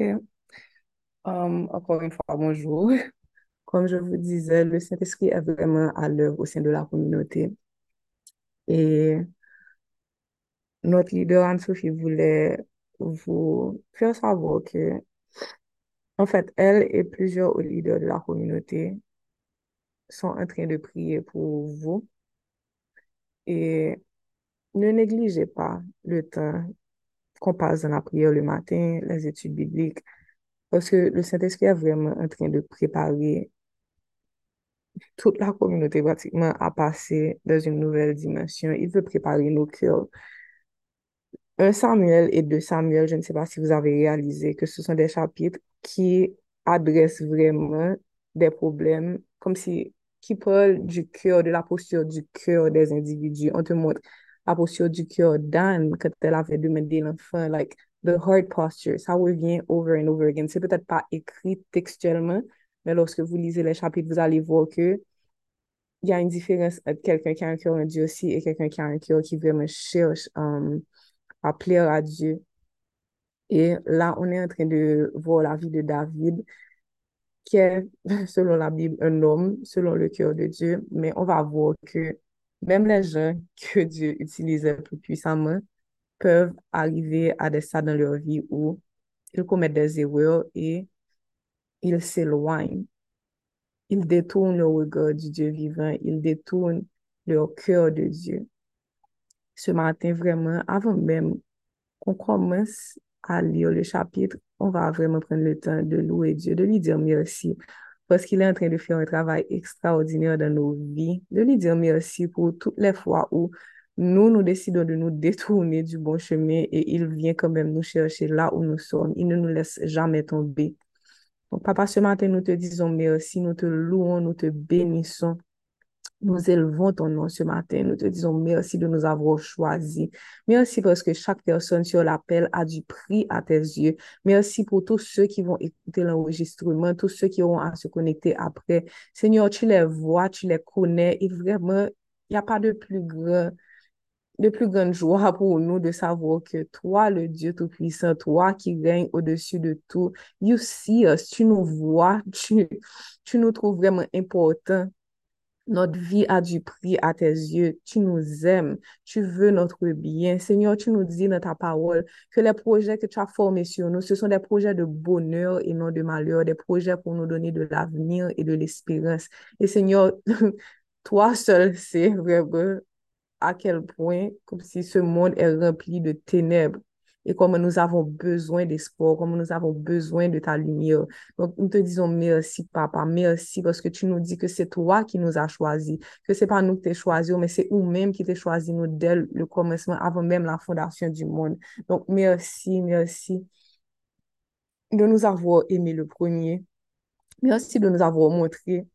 Euh, encore une fois, bonjour. Comme je vous disais, le Saint-Esprit est vraiment à l'œuvre au sein de la communauté. Et notre leader Anne-Sophie voulait vous faire savoir que, en fait, elle et plusieurs leaders de la communauté sont en train de prier pour vous. Et ne négligez pas le temps qu'on passe dans la prière le matin, les études bibliques, parce que le Saint-Esprit est vraiment en train de préparer toute la communauté pratiquement à passer dans une nouvelle dimension. Il veut préparer nos cœurs. Un Samuel et deux Samuel, je ne sais pas si vous avez réalisé que ce sont des chapitres qui adressent vraiment des problèmes, comme si, qui parlent du cœur, de la posture du cœur des individus. On te montre posture du cœur d'Anne quand elle avait demandé l'enfant, like, the heart posture, ça revient over and over again. C'est peut-être pas écrit textuellement, mais lorsque vous lisez les chapitres, vous allez voir que il y a une différence entre quelqu'un qui a un cœur aussi et quelqu'un qui a un cœur qui vraiment cherche um, à plaire à Dieu. Et là, on est en train de voir la vie de David, qui est, selon la Bible, un homme, selon le cœur de Dieu, mais on va voir que même les gens que Dieu utilise plus puissamment peuvent arriver à des stades dans leur vie où ils commettent des erreurs et ils s'éloignent. Ils détournent le regard du Dieu vivant, ils détournent leur cœur de Dieu. Ce matin, vraiment, avant même qu'on commence à lire le chapitre, on va vraiment prendre le temps de louer Dieu, de lui dire merci, parce qu'il est en train de faire un travail extraordinaire dans nos vies, de lui dire merci pour toutes les fois où nous, nous décidons de nous détourner du bon chemin et il vient quand même nous chercher là où nous sommes. Il ne nous laisse jamais tomber. Papa, ce matin, nous te disons merci, nous te louons, nous te bénissons. Nous élevons ton nom ce matin. Nous te disons merci de nous avoir choisis. Merci parce que chaque personne sur l'appel a du prix à tes yeux. Merci pour tous ceux qui vont écouter l'enregistrement, tous ceux qui auront à se connecter après. Seigneur, tu les vois, tu les connais et vraiment, il n'y a pas de plus grand de plus grande joie pour nous de savoir que toi, le Dieu Tout-Puissant, toi qui règnes au-dessus de tout, you see tu nous vois, tu, tu nous trouves vraiment importants. Notre vie a du prix à tes yeux. Tu nous aimes. Tu veux notre bien. Seigneur, tu nous dis dans ta parole que les projets que tu as formés sur nous, ce sont des projets de bonheur et non de malheur, des projets pour nous donner de l'avenir et de l'espérance. Et Seigneur, toi seul sais vraiment à quel point, comme si ce monde est rempli de ténèbres et comme nous avons besoin d'espoir, comme nous avons besoin de ta lumière. Donc, nous te disons merci, papa, merci parce que tu nous dis que c'est toi qui nous as choisis, que c'est pas nous qui t'es choisi, mais c'est nous-mêmes qui t'es choisi, nous, dès le commencement, avant même la fondation du monde. Donc, merci, merci de nous avoir aimé le premier. Merci de nous avoir montré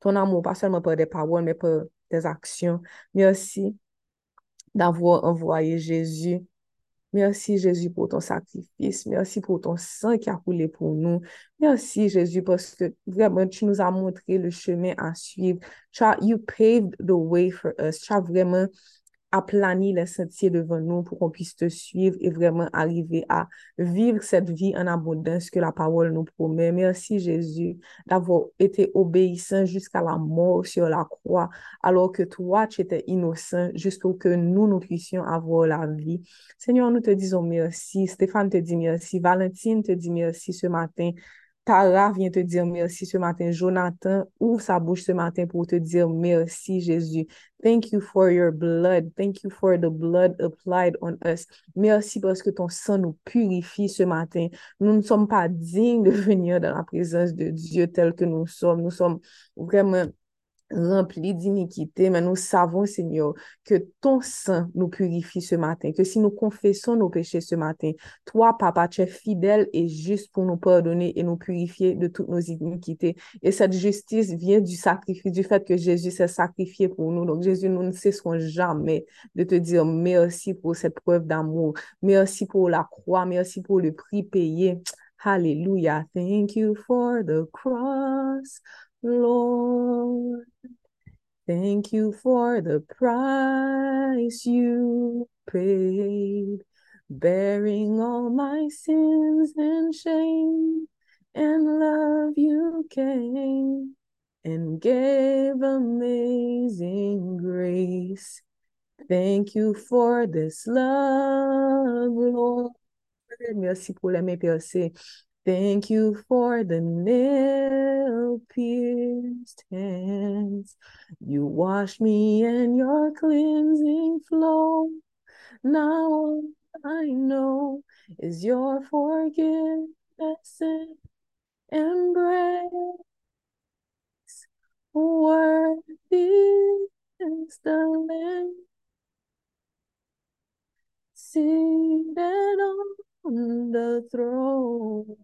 ton amour, pas seulement par des paroles, mais par des actions. Merci d'avoir envoyé Jésus. Merci Jésus pour ton sacrifice. Merci pour ton sang qui a coulé pour nous. Merci Jésus parce que vraiment tu nous as montré le chemin à suivre. Tu as, you paved the way for us. Tu as vraiment aplani les sentiers devant nous pour qu'on puisse te suivre et vraiment arriver à vivre cette vie en abondance que la parole nous promet. Merci Jésus d'avoir été obéissant jusqu'à la mort sur la croix, alors que toi, tu étais innocent jusqu'à que nous, nous puissions avoir la vie. Seigneur, nous te disons merci. Stéphane te dit merci. Valentine te dit merci ce matin. Tara vient te dire merci ce matin. Jonathan ouvre sa bouche ce matin pour te dire merci, Jésus. Thank you for your blood. Thank you for the blood applied on us. Merci parce que ton sang nous purifie ce matin. Nous ne sommes pas dignes de venir dans la présence de Dieu tel que nous sommes. Nous sommes vraiment remplis d'iniquité, mais nous savons, Seigneur, que ton sang nous purifie ce matin, que si nous confessons nos péchés ce matin, toi, Papa, tu es fidèle et juste pour nous pardonner et nous purifier de toutes nos iniquités. Et cette justice vient du sacrifice, du fait que Jésus s'est sacrifié pour nous. Donc, Jésus, nous ne cesserons jamais de te dire merci pour cette preuve d'amour. Merci pour la croix. Merci pour le prix payé. Hallelujah. Thank you for the cross. Lord. Thank you for the price you paid. bearing all my sins and shame, and love you came and gave amazing grace. Thank you for this love, Lord. Merci pour mains percées. Thank you for the nail pierced hands. You washed me in your cleansing flow. Now all I know is your forgiveness and embrace. Worthy is the Lamb seated on the throne.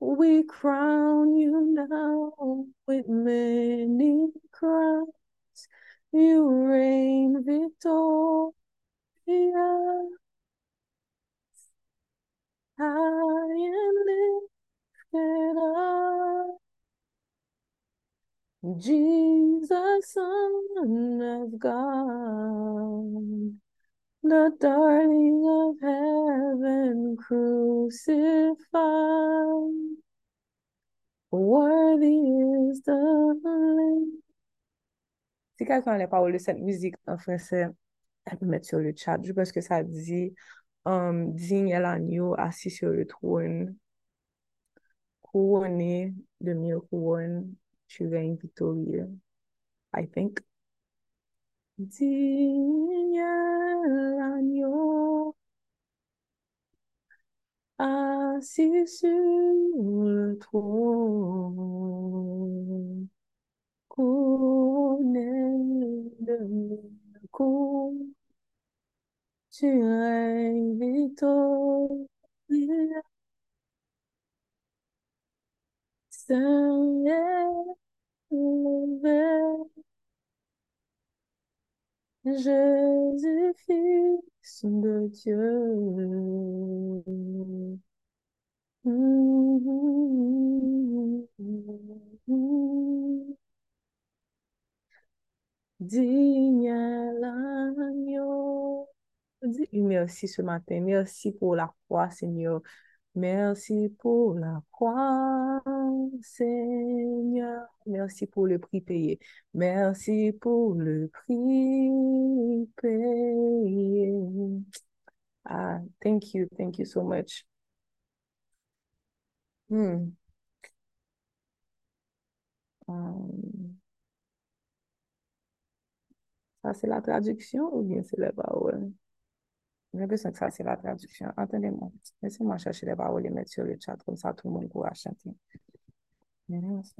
We crown you now with many crowns. You reign victorious. High and lifted up. Jesus, Son of God, the darling of heaven crucified. Worthy is the Lamb. Si quelqu'un a les paroles de cette musique en français, elle peut mettre sur le chat. Je pense que ça dit um, Digne est l'agneau assis sur le trône, couronné de mille couronnes, tu règnes victorieux. I think. Digne est l'agneau assis sur le trône, couronné de mille couronnes, tu règnes victorieux. Saint est le Jésus, Fils de Dieu. L'agneau. Merci ce matin. Merci pour la croix, Seigneur. Merci pour la croix, Seigneur. Merci pour le prix payé. Merci pour le prix payé. Ah, thank you, thank you so much. Hmm. Um, ça, c'est la traduction ou bien c'est les paroles? J'ai l'impression que ça, c'est la traduction. Attendez-moi. Laissez-moi chercher les paroles et mettre sur le chat, comme ça tout le monde pourra chanter. Merci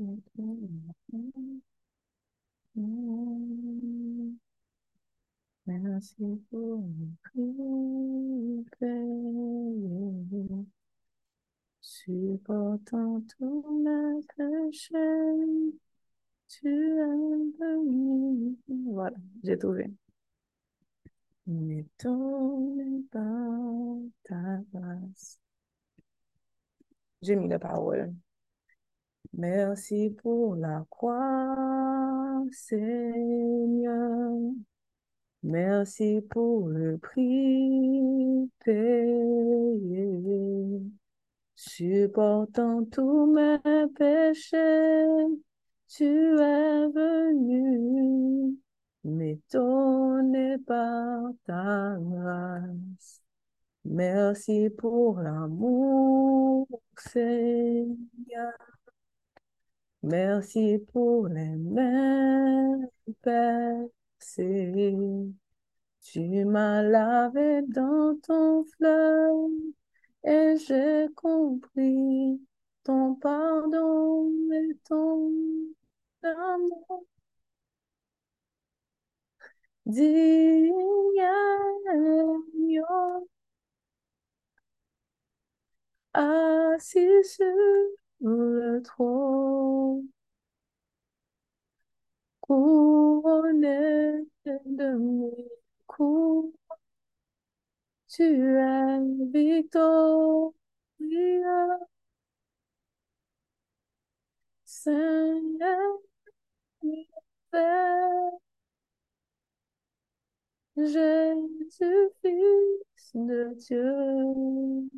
pour le supportant tous mes péchés, tu es venu. Voilà, j'ai trouvé. N'étonne pas ta grâce. J'ai mis les paroles. Merci pour la croix, Seigneur. Merci pour le prix payé. Supportant tous mes péchés, tu es venu m'étonner par ta grâce. Merci pour l'amour, Seigneur. Merci pour les mains percées. Tu m'as lavé dans ton fleuve et j'ai compris ton pardon et ton amour. Le trône, couronné de mes coups, tu es victorieux. Seigneur, Jésus, Fils de Dieu.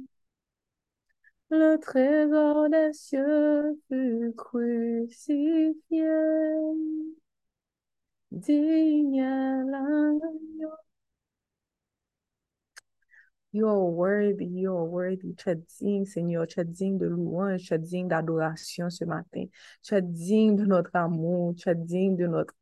Le trésor des cieux fut crucifié. Digne l'agneau. You are worthy, you are worthy. Tu es digne, Seigneur. Tu es digne de louange, tu es digne d'adoration ce matin. Tu es digne de notre amour, tu es digne de notre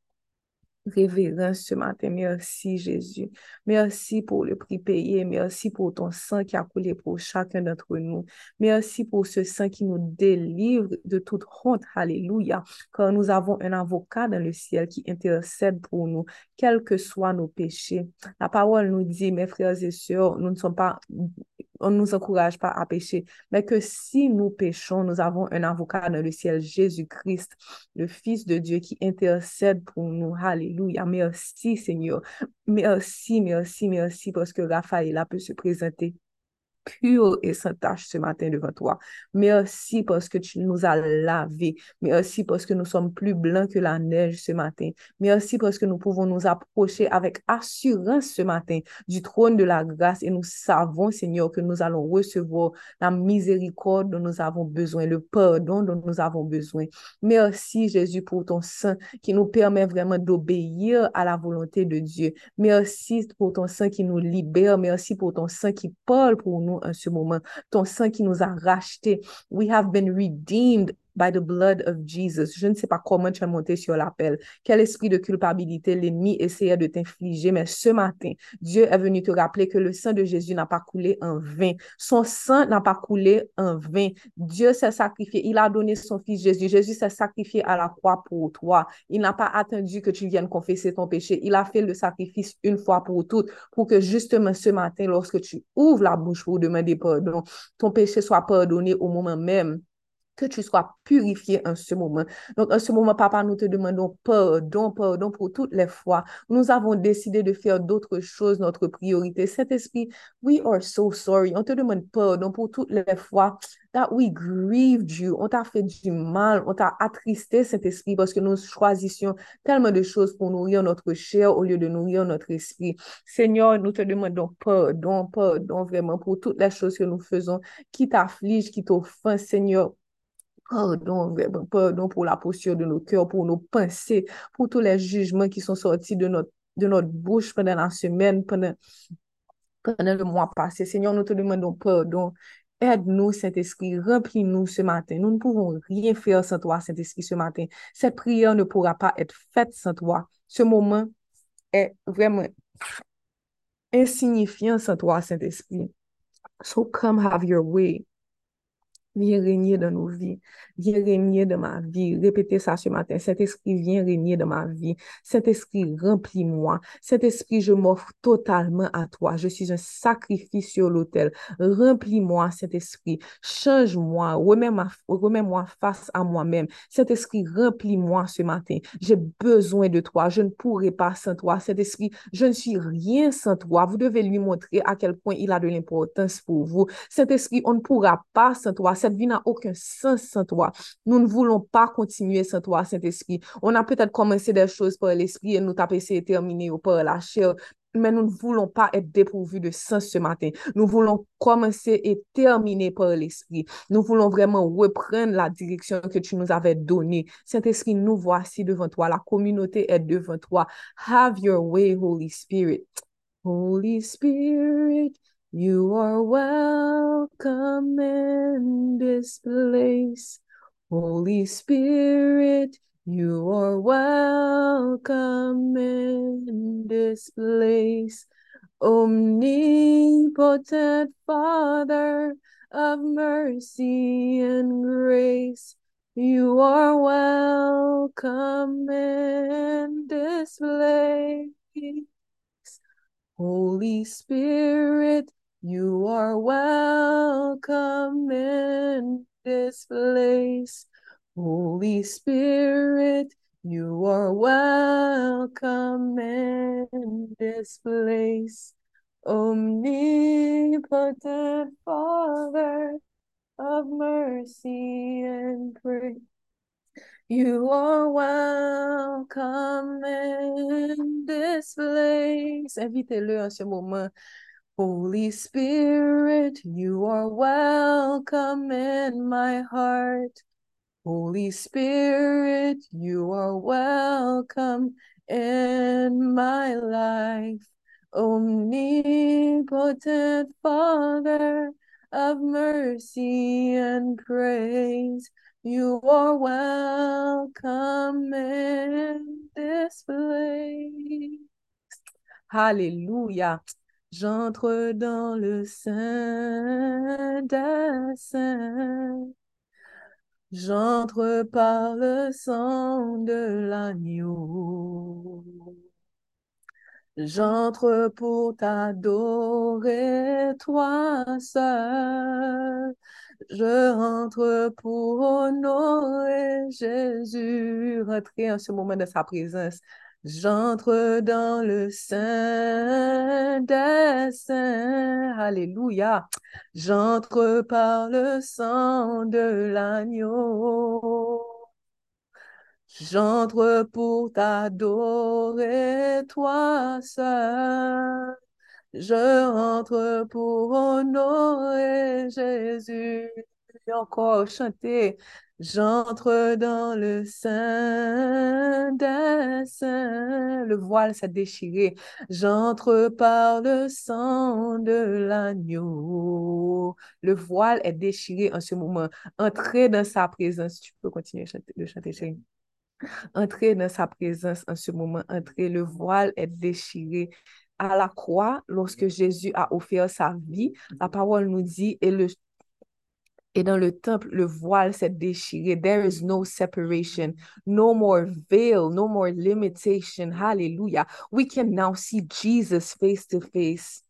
révérence ce matin. Merci Jésus. Merci pour le prix payé. Merci pour ton sang qui a coulé pour chacun d'entre nous. Merci pour ce sang qui nous délivre de toute honte. Alléluia. Car nous avons un avocat dans le ciel qui intercède pour nous, quels que soient nos péchés. La parole nous dit, mes frères et sœurs, nous ne sommes pas on ne nous encourage pas à pécher, mais que si nous péchons, nous avons un avocat dans le ciel, Jésus-Christ, le Fils de Dieu qui intercède pour nous. Alléluia. Merci Seigneur. Merci, merci, merci parce que Raphaël peut se présenter pur et sans tâche ce matin devant toi. Merci parce que tu nous as lavés. Merci parce que nous sommes plus blancs que la neige ce matin. Merci parce que nous pouvons nous approcher avec assurance ce matin du trône de la grâce et nous savons, Seigneur, que nous allons recevoir la miséricorde dont nous avons besoin, le pardon dont nous avons besoin. Merci, Jésus, pour ton sang qui nous permet vraiment d'obéir à la volonté de Dieu. Merci pour ton sang qui nous libère. Merci pour ton sang qui parle pour nous en ce moment. Ton sang qui nous a rachetés. We have been redeemed by the blood of Jesus. Je ne sais pas comment tu es monté sur l'appel, quel esprit de culpabilité l'ennemi essayait de t'infliger, mais ce matin, Dieu est venu te rappeler que le sang de Jésus n'a pas coulé en vain. Son sang n'a pas coulé en vain. Dieu s'est sacrifié. Il a donné son fils Jésus. Jésus s'est sacrifié à la croix pour toi. Il n'a pas attendu que tu viennes confesser ton péché. Il a fait le sacrifice une fois pour toutes pour que justement ce matin, lorsque tu ouvres la bouche pour demander pardon, ton péché soit pardonné au moment même que tu sois purifié en ce moment. Donc, en ce moment, papa, nous te demandons pardon, pardon pour toutes les fois. Nous avons décidé de faire d'autres choses, notre priorité. Cet esprit, we are so sorry. On te demande pardon pour toutes les fois that we grieved you. On t'a fait du mal, on t'a attristé cet esprit parce que nous choisissions tellement de choses pour nourrir notre chair au lieu de nourrir notre esprit. Seigneur, nous te demandons pardon, pardon vraiment pour toutes les choses que nous faisons qui t'affligent, qui t'offensent, Seigneur. Pardon, pardon pour la posture de nos cœurs, pour nos pensées, pour tous les jugements qui sont sortis de notre, de notre bouche pendant la semaine, pendant, pendant le mois passé. Seigneur, nous te demandons pardon. Aide-nous, Saint-Esprit, remplis-nous ce matin. Nous ne pouvons rien faire sans toi, Saint-Esprit, ce matin. Cette prière ne pourra pas être faite sans toi. Ce moment est vraiment insignifiant sans toi, Saint-Esprit. So come have your way. Viens régner dans nos vies. Viens régner dans ma vie. Répétez ça ce matin. Cet esprit vient régner dans ma vie. Cet esprit remplis-moi. Cet esprit, je m'offre totalement à toi. Je suis un sacrifice sur l'autel. Remplis-moi, cet esprit. Change-moi. Remets-moi face à moi-même. Cet esprit, remplis-moi ce matin. J'ai besoin de toi. Je ne pourrai pas sans toi. Cet esprit, je ne suis rien sans toi. Vous devez lui montrer à quel point il a de l'importance pour vous. Cet esprit, on ne pourra pas sans toi cette vie n'a aucun sens sans toi. Nous ne voulons pas continuer sans toi, Saint-Esprit. On a peut-être commencé des choses par l'esprit et nous avons essayé de terminer par la chair, mais nous ne voulons pas être dépourvus de sens ce matin. Nous voulons commencer et terminer par l'esprit. Nous voulons vraiment reprendre la direction que tu nous avais donnée. Saint-Esprit, nous voici devant toi. La communauté est devant toi. Have your way, Holy Spirit. Holy Spirit, You are welcome in this place. Holy Spirit, you are welcome in this place. Omnipotent Father of mercy and grace, you are welcome in this place. Holy Spirit, you are welcome in this place. Holy Spirit, you are welcome in this place. Omnipotent Father of mercy and grace. You are welcome in this place. Invitez-le en ce moment. Holy Spirit, you are welcome in my heart. Holy Spirit, you are welcome in my life. Omnipotent Father of mercy and praise, you are welcome in this place. Hallelujah. J'entre dans le sein des saints. J'entre par le sang de l'agneau. J'entre pour t'adorer, toi seul. Je rentre pour honorer Jésus. Rentrer en ce moment de sa présence. J'entre dans le sein des saints. Alléluia. J'entre par le sang de l'agneau. J'entre pour t'adorer, toi seul. Je rentre pour honorer Jésus. Encore chanter. J'entre dans le sein. Le voile s'est déchiré. J'entre par le sang de l'agneau. Le voile est déchiré en ce moment. Entrez dans sa présence. Tu peux continuer de chanter, chérie. Entrez dans sa présence en ce moment. Entrez. Le voile est déchiré à la croix, lorsque Jésus a offert sa vie, la parole nous dit, et, le, et dans le temple, le voile s'est déchiré. There is no separation, no more veil, no more limitation. Hallelujah. We can now see Jesus face to face.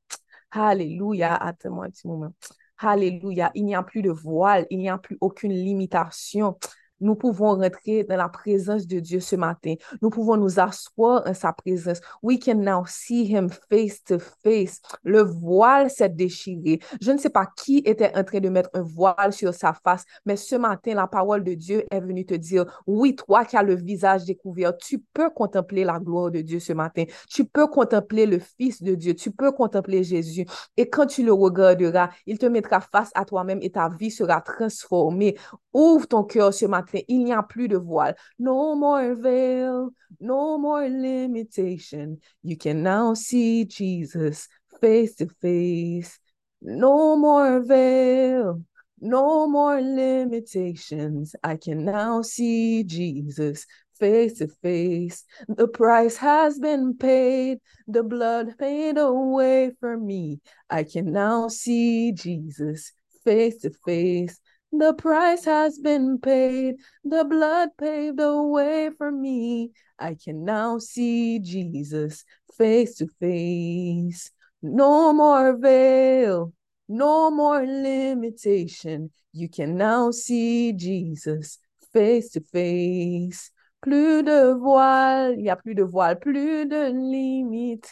Hallelujah. Attends-moi un petit moment. Hallelujah. Il n'y a plus de voile, il n'y a plus aucune limitation nous pouvons rentrer dans la présence de Dieu ce matin. Nous pouvons nous asseoir en sa présence. We can now see him face to face. Le voile s'est déchiré. Je ne sais pas qui était en train de mettre un voile sur sa face, mais ce matin, la parole de Dieu est venue te dire, oui, toi qui as le visage découvert, tu peux contempler la gloire de Dieu ce matin. Tu peux contempler le Fils de Dieu. Tu peux contempler Jésus. Et quand tu le regarderas, il te mettra face à toi-même et ta vie sera transformée. Ouvre ton cœur ce matin il n'y a plus de voile. No more veil, no more limitation. You can now see Jesus face to face. No more veil, no more limitations. I can now see Jesus face to face. The price has been paid, the blood paid away for me. I can now see Jesus face to face. The price has been paid, the blood paved the way for me. I can now see Jesus face to face. No more veil, no more limitation. You can now see Jesus face to face. Plus de voile, il n'y a plus de voile, plus de limite.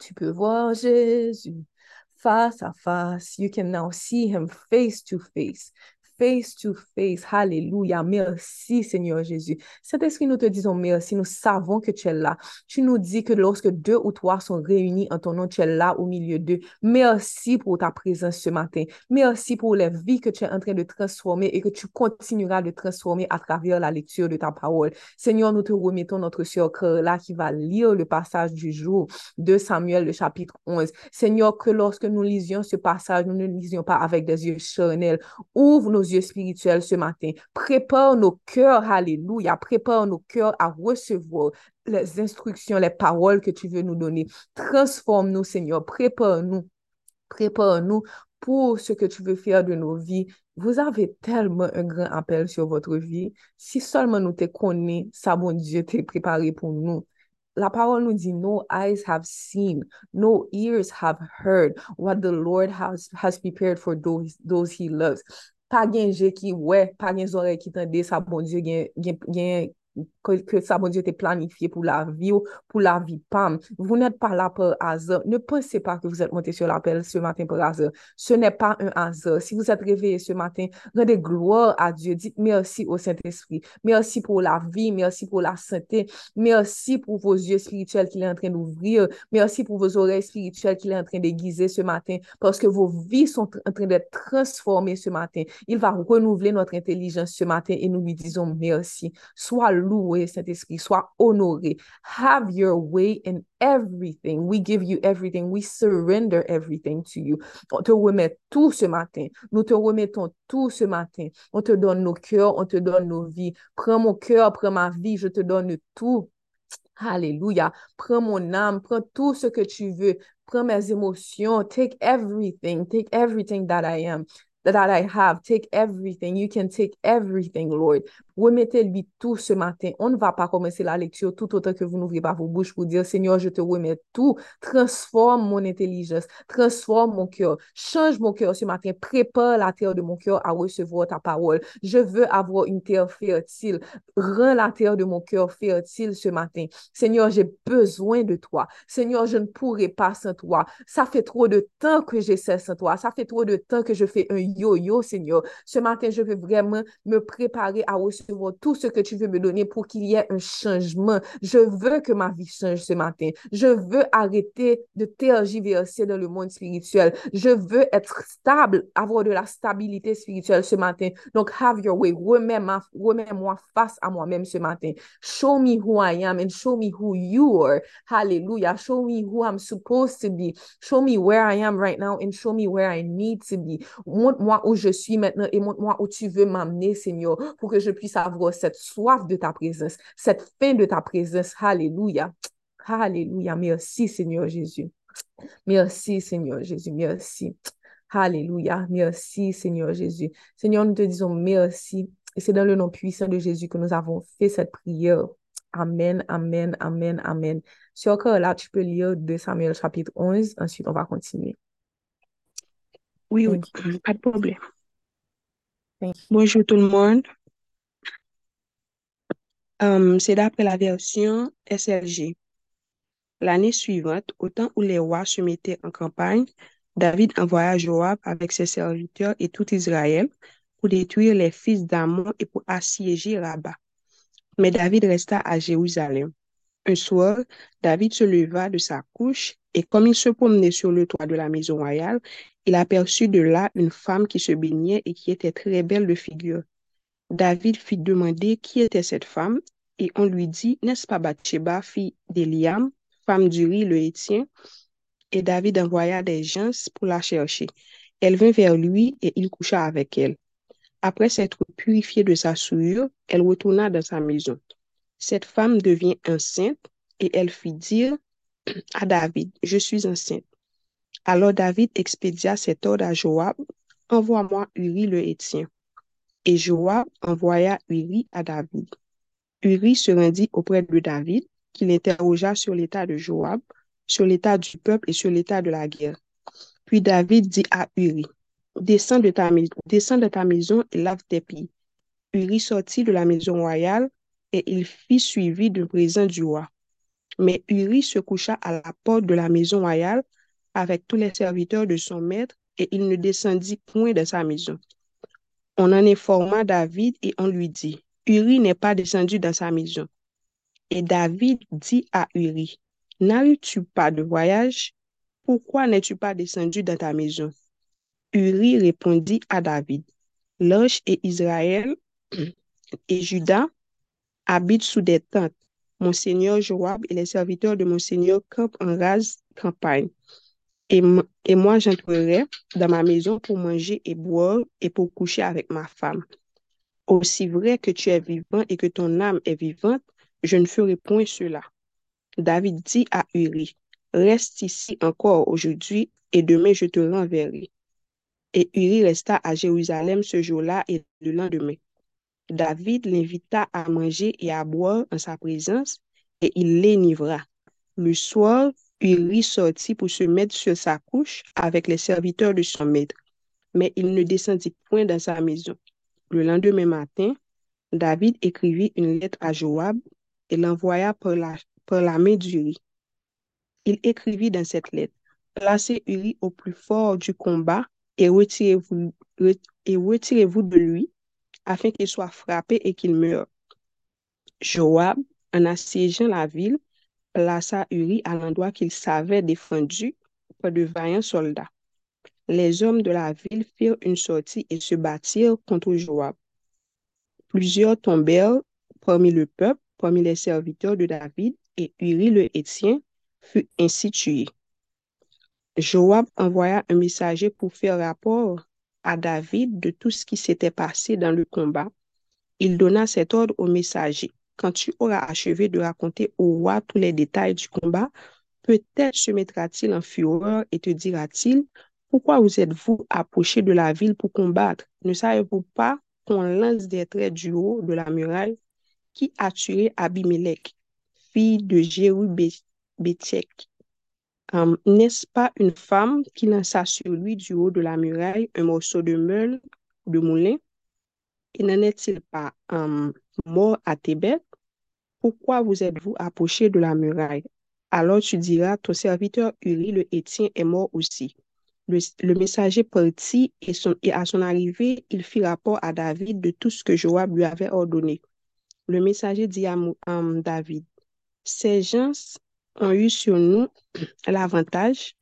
Tu peux voir Jésus face à face. You can now see him face to face. Face to face. Alléluia. Merci, Seigneur Jésus. Saint-Esprit, nous te disons merci. Nous savons que tu es là. Tu nous dis que lorsque deux ou trois sont réunis en ton nom, tu es là au milieu d'eux. Merci pour ta présence ce matin. Merci pour les vies que tu es en train de transformer et que tu continueras de transformer à travers la lecture de ta parole. Seigneur, nous te remettons notre soeur là qui va lire le passage du jour de Samuel, le chapitre 11. Seigneur, que lorsque nous lisions ce passage, nous ne lisions pas avec des yeux charnels. Ouvre nos yeux spirituels ce matin. Prépare nos cœurs, alléluia. Prépare nos cœurs à recevoir les instructions, les paroles que tu veux nous donner. Transforme-nous, Seigneur. Prépare-nous. Prépare-nous pour ce que tu veux faire de nos vies. Vous avez tellement un grand appel sur votre vie. Si seulement nous te connaissons, ça, bon Dieu, t'es préparé pour nous. La parole nous dit, no eyes have seen, no ears have heard what the Lord has, has prepared for those, those he loves. pa gen je ki we, pa gen zore ki tende, sa bon diyo gen, gen, gen que, ça, mon Dieu, était planifié pour la vie ou pour la vie PAM. Vous n'êtes pas là par hasard. Ne pensez pas que vous êtes monté sur l'appel ce matin par hasard. Ce n'est pas un hasard. Si vous êtes réveillé ce matin, rendez gloire à Dieu. Dites merci au Saint-Esprit. Merci pour la vie. Merci pour la santé. Merci pour vos yeux spirituels qu'il est en train d'ouvrir. Merci pour vos oreilles spirituelles qu'il est en train d'aiguiser ce matin parce que vos vies sont en train d'être transformées ce matin. Il va renouveler notre intelligence ce matin et nous lui disons merci. Sois loué, Saint-Esprit, sois honoré. Have your way in everything. We give you everything. We surrender everything to you. On te remet tout ce matin. Nous te remettons tout ce matin. On te donne nos cœurs, on te donne nos vies. Prends mon cœur, prends ma vie, je te donne tout. Alléluia. Prends mon âme, prends tout ce que tu veux. Prends mes émotions. Take everything. Take everything that I am. That I have. Take everything. You can take everything, Lord. Remettez-lui tout ce matin. On ne va pas commencer la lecture tout autant que vous n'ouvrez pas vos bouches pour dire, Seigneur, je te remets tout. Transforme mon intelligence. Transforme mon cœur. Change mon cœur ce matin. Prépare la terre de mon cœur à recevoir ta parole. Je veux avoir une terre fertile. Rends la terre de mon cœur fertile ce matin. Seigneur, j'ai besoin de toi. Seigneur, je ne pourrai pas sans toi. Ça fait trop de temps que j'essaie sans toi. Ça fait trop de temps que je fais un yo-yo, Seigneur. Ce matin, je veux vraiment me préparer à recevoir tout ce que tu veux me donner pour qu'il y ait un changement. Je veux que ma vie change ce matin. Je veux arrêter de tergiverser dans le monde spirituel. Je veux être stable, avoir de la stabilité spirituelle ce matin. Donc, have your way. Remets-moi face à moi-même ce matin. Show me who I am and show me who you are. Hallelujah. Show me who I'm supposed to be. Show me where I am right now and show me where I need to be. Montre-moi où je suis maintenant et montre-moi où tu veux m'amener, Seigneur, pour que je puisse avoir cette soif de ta présence, cette faim de ta présence. Alléluia. Alléluia. Merci, Seigneur Jésus. Merci, Seigneur Jésus. Merci. Alléluia. Merci, Seigneur Jésus. Seigneur, nous te disons merci. Et c'est dans le nom puissant de Jésus que nous avons fait cette prière. Amen, amen, amen, amen. Si encore là, tu peux lire 2 Samuel chapitre 11. Ensuite, on va continuer. Oui, oui, pas de problème. Bonjour tout le monde. Euh, c'est d'après la version SLG. L'année suivante, au temps où les rois se mettaient en campagne, David envoya Joab avec ses serviteurs et tout Israël pour détruire les fils d'Amon et pour assiéger Rabat. Mais David resta à Jérusalem. Un soir, David se leva de sa couche et comme il se promenait sur le toit de la maison royale, il aperçut de là une femme qui se baignait et qui était très belle de figure. David fit demander qui était cette femme, et on lui dit, n'est-ce pas Bathsheba, fille d'Eliam, femme d'Uri le Hétien? Et David envoya des gens pour la chercher. Elle vint vers lui et il coucha avec elle. Après s'être purifiée de sa souillure, elle retourna dans sa maison. Cette femme devient enceinte et elle fit dire à David, je suis enceinte. Alors David expédia cet ordre à Joab, envoie-moi Uri le Hétien. Et Joab envoya Uri à David. Uri se rendit auprès de David, qui l'interrogea sur l'état de Joab, sur l'état du peuple et sur l'état de la guerre. Puis David dit à Uri, descends de ta, maison et lave tes pieds. Uri sortit de la maison royale et il fit suivi du présent du roi. Mais Uri se coucha à la porte de la maison royale avec tous les serviteurs de son maître et il ne descendit point de sa maison. On en informa David et on lui dit, Uri n'est pas descendu dans sa maison. Et David dit à Uri, N'arrives-tu pas de voyage? Pourquoi n'es-tu pas descendu dans ta maison? Uri répondit à David, L'ange et Israël et Judas habitent sous des tentes. Mon seigneur Joab et les serviteurs de mon seigneur campent en rase campagne et, moi j'entrerai dans ma maison pour manger et boire et pour coucher avec ma femme. Aussi vrai que tu es vivant et que ton âme est vivante, je ne ferai point cela. David dit à Uri, reste ici encore aujourd'hui et demain je te renverrai. Et Uri resta à Jérusalem ce jour-là et le lendemain. David l'invita à manger et à boire en sa présence et il l'énivra. Le soir, Uri sortit pour se mettre sur sa couche avec les serviteurs de son maître, mais il ne descendit point dans sa maison. Le lendemain matin, David écrivit une lettre à Joab et l'envoya par la, main d'Uri. Il écrivit dans cette lettre, Placez Uri au plus fort du combat et retirez-vous de lui afin qu'il soit frappé et qu'il meure. Joab, en assiégeant la ville, plaça Uri à l'endroit qu'il savait défendu par de vaillants soldats. Les hommes de la ville firent une sortie et se battirent contre Joab. Plusieurs tombèrent parmi le peuple, parmi les serviteurs de David, et Uri le Hétien fut ainsi tué. Joab envoya un messager pour faire rapport à David de tout ce qui s'était passé dans le combat. Il donna cet ordre au messager. Quand tu auras achevé de raconter au roi tous les détails du combat, peut-être se mettra-t-il en fureur et te dira-t-il, pourquoi vous êtes-vous approché de la ville pour combattre? Ne savez-vous pas qu'on lance des traits du haut de la muraille qui a tué Abimelech, fille de Jéru-Bétchek? Um, N'est-ce pas une femme qui lança sur lui du haut de la muraille un morceau de meule de moulin? Et n'en est-il pas um, mort à Tébet? Pourquoi vous êtes-vous approché de la muraille? Alors tu diras, ton serviteur Uri le Hétien est mort aussi. Le, messager partit et à son arrivée, il fit rapport à David de tout ce que Joab lui avait ordonné. Le messager dit à um, David, ces gens ont eu sur nous l'avantage.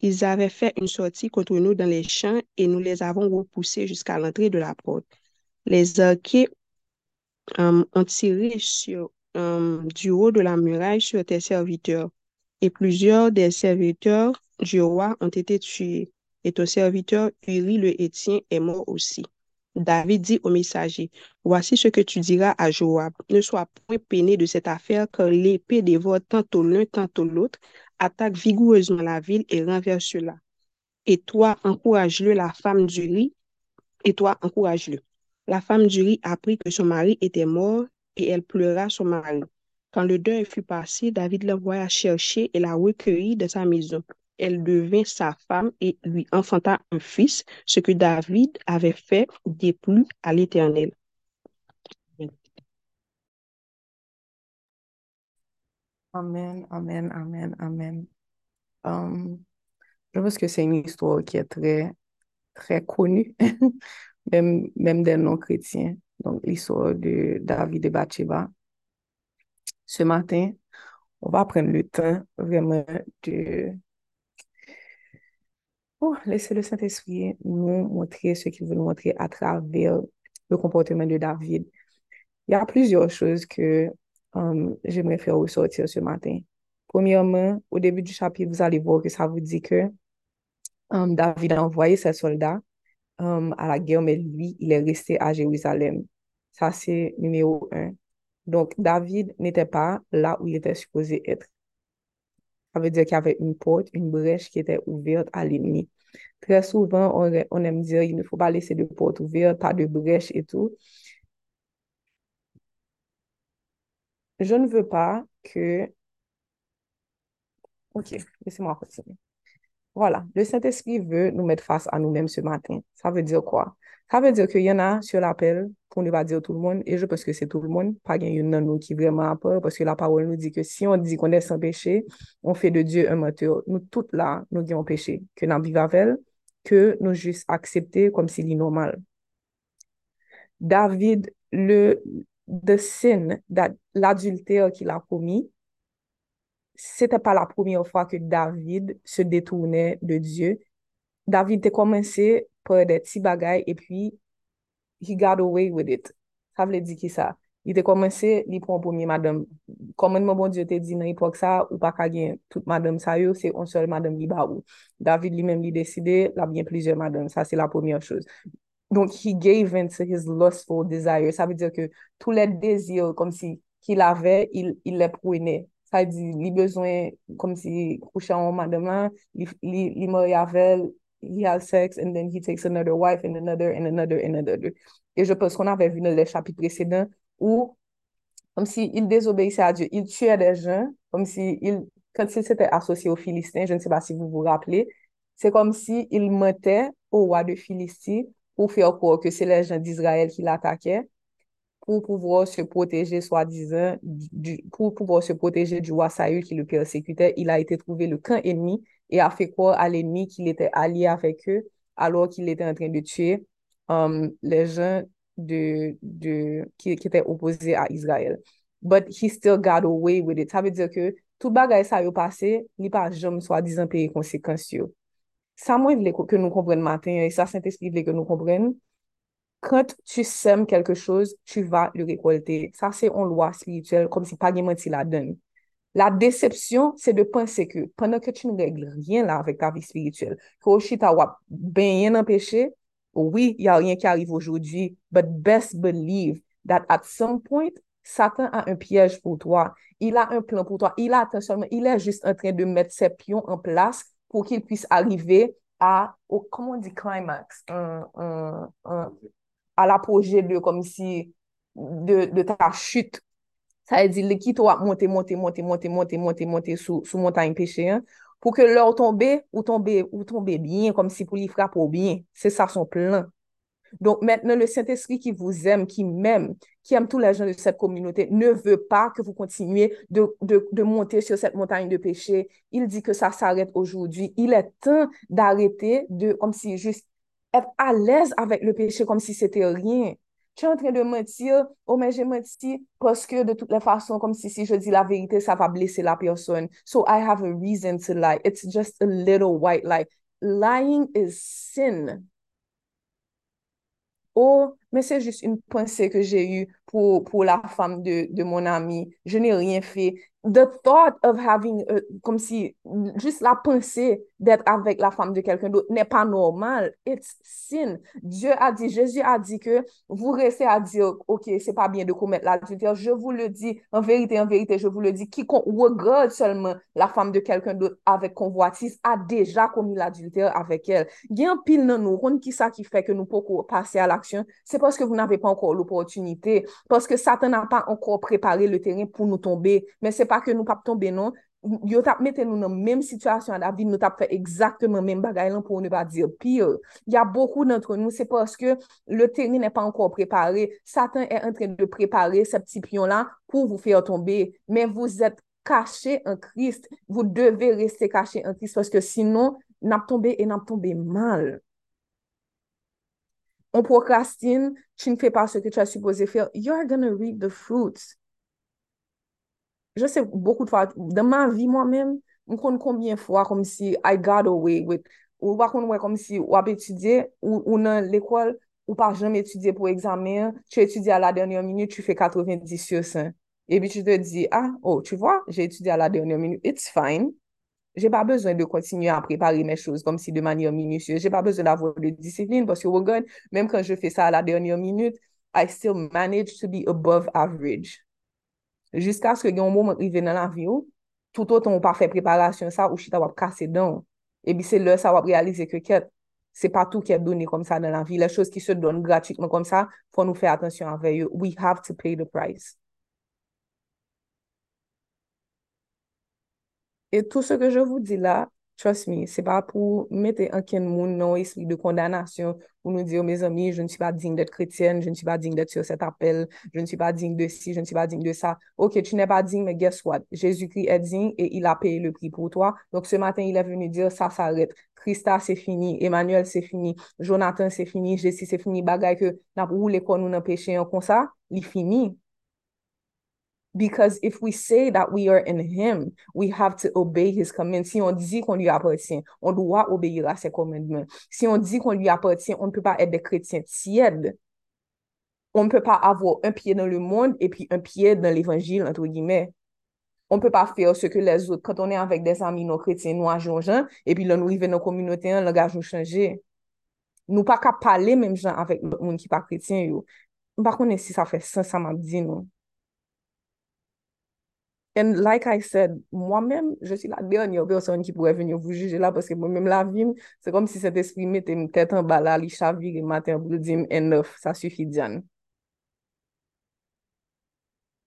Ils avaient fait une sortie contre nous dans les champs et nous les avons repoussés jusqu'à l'entrée de la porte. Les arquets um, ont tiré um, du haut de la muraille sur tes serviteurs et plusieurs des serviteurs du roi ont été tués et ton serviteur Uri le Hétien est mort aussi. David dit au messager, Voici ce que tu diras à Joab. Ne sois point peiné de cette affaire, car l'épée dévore tantôt l'un, tantôt l'autre, attaque vigoureusement la ville et renverse-la. Et toi, encourage-le, la femme du riz, et toi, encourage-le. La femme du riz apprit que son mari était mort, et elle pleura son mari. Quand le deuil fut passé, David l'envoya chercher et la recueillit de sa maison elle devint sa femme et lui enfanta un fils, ce que David avait fait déplu à l'Éternel. Amen, amen, amen, amen. Um, je pense que c'est une histoire qui est très, très connue, même, même des non-chrétiens. Donc, l'histoire de David et Bathsheba. Ce matin, on va prendre le temps vraiment de Oh, laissez le Saint-Esprit nous montrer ce qu'il veut nous montrer à travers le comportement de David. Il y a plusieurs choses que um, j'aimerais faire ressortir ce matin. Premièrement, au début du chapitre, vous allez voir que ça vous dit que um, David a envoyé ses soldats um, à la guerre, mais lui, il est resté à Jérusalem. Ça, c'est numéro un. Donc, David n'était pas là où il était supposé être. Ça veut dire qu'il y avait une porte, une brèche qui était ouverte à l'ennemi. Très souvent, on, aime dire il ne faut pas laisser de porte ouverte, pas de brèche et tout. Je ne veux pas que... Ok, laissez-moi continuer. Voilà, le Saint-Esprit veut nous mettre face à nous-mêmes ce matin. Ça veut dire quoi? Ça veut dire qu'il y en a sur l'appel, pour ne pas dire tout le monde, et je pense que c'est tout le monde, pas qu'il y en a nous qui vraiment a peur, parce que la parole nous dit que si on dit qu'on est sans péché, on fait de Dieu un moteur. Nous toutes là, nous avons péché, que nous vivons avec que nous juste accepter comme s'il est normal. David, le the sin, l'adultère qu'il a commis, c'était pas la première fois que David se détournait de Dieu. David te komanse pou de ti bagay e pi he got away with it. Sa vle di ki sa. Li te komanse, li pon pomi madame. Komanman bon diyo te di nan ipok sa ou pa kagen tout madame sa yo, se on sol madame li ba ou. David li men li deside, la bien plizye madame. Sa se la pomiye chouz. Donk, he gave in to his lustful desire. Sa ve diyo ke tou le dezir kom si ki la ve, il, il le prouene. Sa di, li bezwen kom si kouche an madame lan, li, li, li mori avel, he has sex, and then he takes another wife, and another, and another, and another. Et je pense qu'on avait vu dans les chapitres précédents où, comme s'il il désobéissait à Dieu, il tuait des gens, comme si il, quand il s'était associé aux Philistins, je ne sais pas si vous vous rappelez, c'est comme si il mentait au roi de Philistie pour faire croire que c'est les gens d'Israël qui l'attaquaient, pour pouvoir se protéger, soi-disant, pour pouvoir se protéger du roi Saül qui le persécutait. Il a été trouvé le camp ennemi et a fait croire à l'ennemi qu'il était allié avec eux alors qu'il était en train de tuer um, les gens de, de, qui, qui étaient opposés à Israël. But he still got away with it. Ça veut dire que tout bagay sa yo pase, li pa jom soi-disant peye konsekans yo. Sa mwen vle que nous kompren matin, et ça, Saint-Esprit vle que nous kompren, Quand tu sèmes quelque chose, tu vas le récolter. Ça, c'est une loi spirituelle, comme si pas gen menti la donne. La déception, c'est de penser que pendant que tu ne règles rien avec ta vie spirituelle, que aussi tu as bien empêché, oui, il n'y a rien qui arrive aujourd'hui, but best believe that at some point, Satan a un piège pour toi. Il a un plan pour toi. Il a il est juste en train de mettre ses pions en place pour qu'il puisse arriver à, au, comment on dit climax, à l'apogée de, comme si, de ta chute. Ça veut dire, qui doit monter, monter, monter, monter, monter, monter, monter sous, sous montagne péché, hein, pour que l'heure tombe, ou tomber, ou tomber bien, comme si pour lui frapper bien. C'est ça son plan. Donc maintenant, le Saint-Esprit qui vous aime, qui m'aime, qui aime tous les gens de cette communauté, ne veut pas que vous continuiez de, de, monter sur cette montagne de péché. Il dit que ça s'arrête aujourd'hui. Il est temps d'arrêter de, comme si juste être à l'aise avec le péché, comme si c'était rien. Tu es en train de mentir, oh mais j'ai menti parce que de toutes les façons, comme si je dis la vérité, ça va blesser la personne. So I have a reason to lie. It's just a little white lie. Lying is sin. Oh, mais c'est juste une pensée que j'ai eue pour, pour la femme de, de mon ami. Je n'ai rien fait the thought of having, uh, comme si, juste la pensée d'être avec la femme de quelqu'un d'autre n'est pas normal. It's sin. Dieu a dit, Jésus a dit que vous restez à dire, OK, c'est pas bien de commettre l'adultère. Je vous le dis, en vérité, en vérité, je vous le dis, quiconque regarde seulement la femme de quelqu'un d'autre avec convoitise a déjà commis l'adultère avec elle. Il y a un pile dans nous, qui ça qui fait que nous pouvons passer à l'action, c'est parce que vous n'avez pas encore l'opportunité, parce que Satan n'a pas encore préparé le terrain pour nous tomber. Mais c'est pas que nous pas tomber, non. Yo tap mette nou nan menm situasyon la vin, nou tap fe ekzaktman menm bagay lan pou nou pa dir pire. Ya boku nantre nou, se paske le terni nè pa ankon prepare. Satan è an tren de prepare se pti pion la pou vou fè tombe. Men vou zèt kache an Christ. Vou devè reste kache an Christ paske sinon nap tombe e nap tombe mal. On procrastine, tu ne fais pas ce que tu as supposé faire, you're gonna reap the fruits je sais beaucoup de fois, dans ma vie moi-même, je connais combien de fois comme si I got away with, ou par contre, comme si ou ap étudié, ou, ou dans l'école, ou pas jamais étudié pour examen, tu étudies à la dernière minute, tu fais 90 sur 100. Et puis tu te dis, ah, oh, tu vois, j'ai étudié à la dernière minute, it's fine. j'ai pas besoin de continuer à préparer mes choses comme si de manière minutieuse. J'ai pas besoin d'avoir de discipline parce que regarde, même quand je fais ça à la dernière minute, I still manage to be above average. Jusqu'à ce que yon moment arrive dans la vie ou, tout autant ou pas fait préparation ça ou chita wap casser dedans. Et puis c'est là ça wap réaliser que ket, c'est pas tout qui est donné comme ça dans la vie. Les choses qui se donnent gratuitement comme ça, faut nous faire attention avec eux. We have to pay the price. Et tout ce que je vous dis là, trust me, c'est pas pour mettre en quel monde non esprit de condamnation pour nous dire, mes amis, je ne suis pas digne d'être chrétienne, je ne suis pas digne d'être sur cet appel, je ne suis pas digne de ci, je ne suis pas digne de ça. Ok, tu n'es pas digne, mais guess what? Jésus-Christ est digne et il a payé le prix pour toi. Donc ce matin, il est venu dire, ça s'arrête. Christa, c'est fini. Emmanuel, c'est fini. Jonathan, c'est fini. Jésus, c'est fini. Bagay que n'a roulé qu'on nous péché en comme ça, il est fini. Because if we say that we are in Him, we have to obey His command. Si on dit qu'on lui appartient, on doit obéir à ses commandements. Si on dit qu'on lui appartient, on ne peut pas être des chrétiens tièdes. On ne peut pas avoir un pied dans le monde et puis un pied dans l'évangile, entre guillemets. On ne peut pas faire ce que les autres. Quand on est avec des amis non chrétiens, nous ajoutons gens, et puis là, nous arrivons dans nos communautés, le langage nous change. Nous pas qu'à parler même gens avec le monde qui n'est pas chrétien. Par contre, si ça fait sens, ça m'a dit, non. And like I said, moi-même, je suis la dernière personne qui pourrait venir vous juger là parce que moi-même, la vie, c'est comme si cet esprit mettait une tête en bas là, il chavire matin pour dire enough, ça suffit, Diane.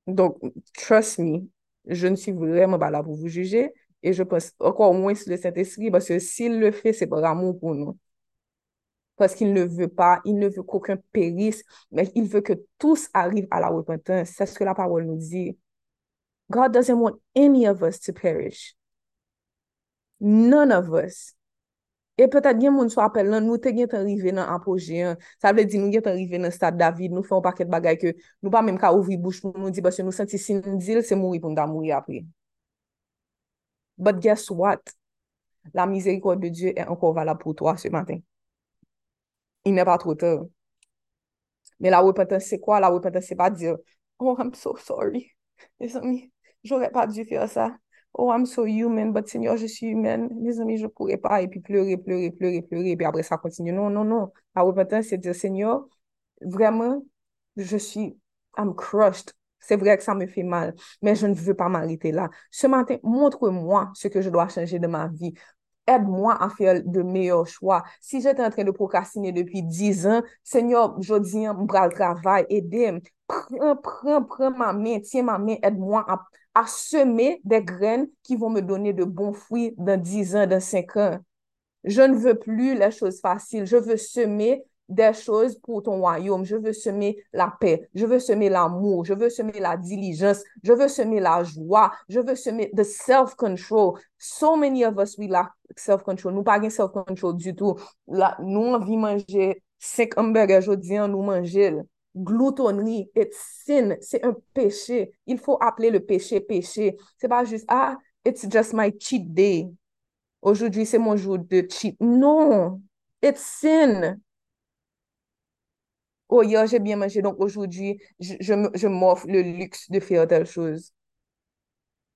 Donc, trust me, je ne suis vraiment pas là pour vous juger et je pense encore moins sur le Saint-Esprit parce que s'il le fait, c'est par amour pour nous. parce qu'il ne veut pas, il ne veut qu'aucun périsse, mais il veut que tous arrivent à la repentance. C'est ce que la parole nous dit. God doesn't want any of us to perish. None of us. E petat gen moun sou apel nan, nou te gen tan rive nan apoje. Sa vle di nou gen tan rive nan stad David, nou fè un paket bagay ke nou pa mèm ka ouvri bouch pou nou di basye nou senti sin dil se mouri pou nou da mouri apre. But guess what? La mizérikorde de Dieu est encore valable pour toi ce matin. Il n'est pas trop tard. Mais la repentance, c'est quoi? La repentance, c'est pas dire, oh, I'm so sorry. Les amis, j'aurais pas dû faire ça. Oh, I'm so human, but Seigneur, je suis humaine. Les amis, je pourrais pas. Et puis pleurer, pleurer, pleurer, pleurer. Et puis après, ça continue. Non, non, non. La repentance, c'est dire, Seigneur, vraiment, je suis, I'm crushed. C'est vrai que ça me fait mal, mais je ne veux pas m'arrêter là. Ce matin, montre-moi ce que je dois changer de ma vie. Aide-moi à faire de meilleurs choix. Si j'étais en train de procrastiner depuis 10 ans, Seigneur, je dis, bras le travail, aidez-moi. Prends, prends, prends ma main, tiens ma main, aide-moi à, à semer des graines qui vont me donner de bons fruits dans 10 ans, dans 5 ans. Je ne veux plus les choses faciles. Je veux semer des choses pour ton royaume. Je veux semer la paix. Je veux semer l'amour. Je veux semer la diligence. Je veux semer la joie. Je veux semer the self-control. So many of us, we lack self-control. Nou pa gen self-control du tout. La, nou anvi manje 5 hamburger jodi an nou manjil. Gloutonnerie, it's sin. C'est un péché. Il faut appeler le péché péché. C'est pas juste, ah, it's just my cheat day. Aujourd'hui, c'est mon jour de cheat. Non, it's sin. Oh, hier, j'ai bien mangé, donc aujourd'hui, je, je, m'offre le luxe de faire telle chose.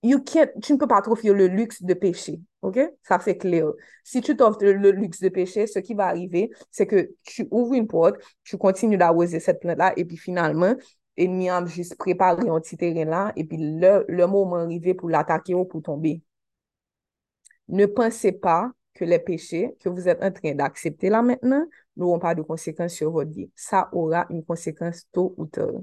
Tu ne peux pas t'offrir le luxe de pécher, OK? Ça, c'est clair. Si tu t'offres le, luxe de pécher, ce qui va arriver, c'est que tu ouvres une porte, tu continues d'arroser cette plante-là, et puis finalement, l'ennemi a juste préparé un petit terrain là, et puis le, le moment arrivé pour l'attaquer ou pour tomber. Ne pensez pas que les péchés que vous êtes en train d'accepter là maintenant n'auront pas de conséquences sur votre vie. Ça aura une conséquence tôt ou tard.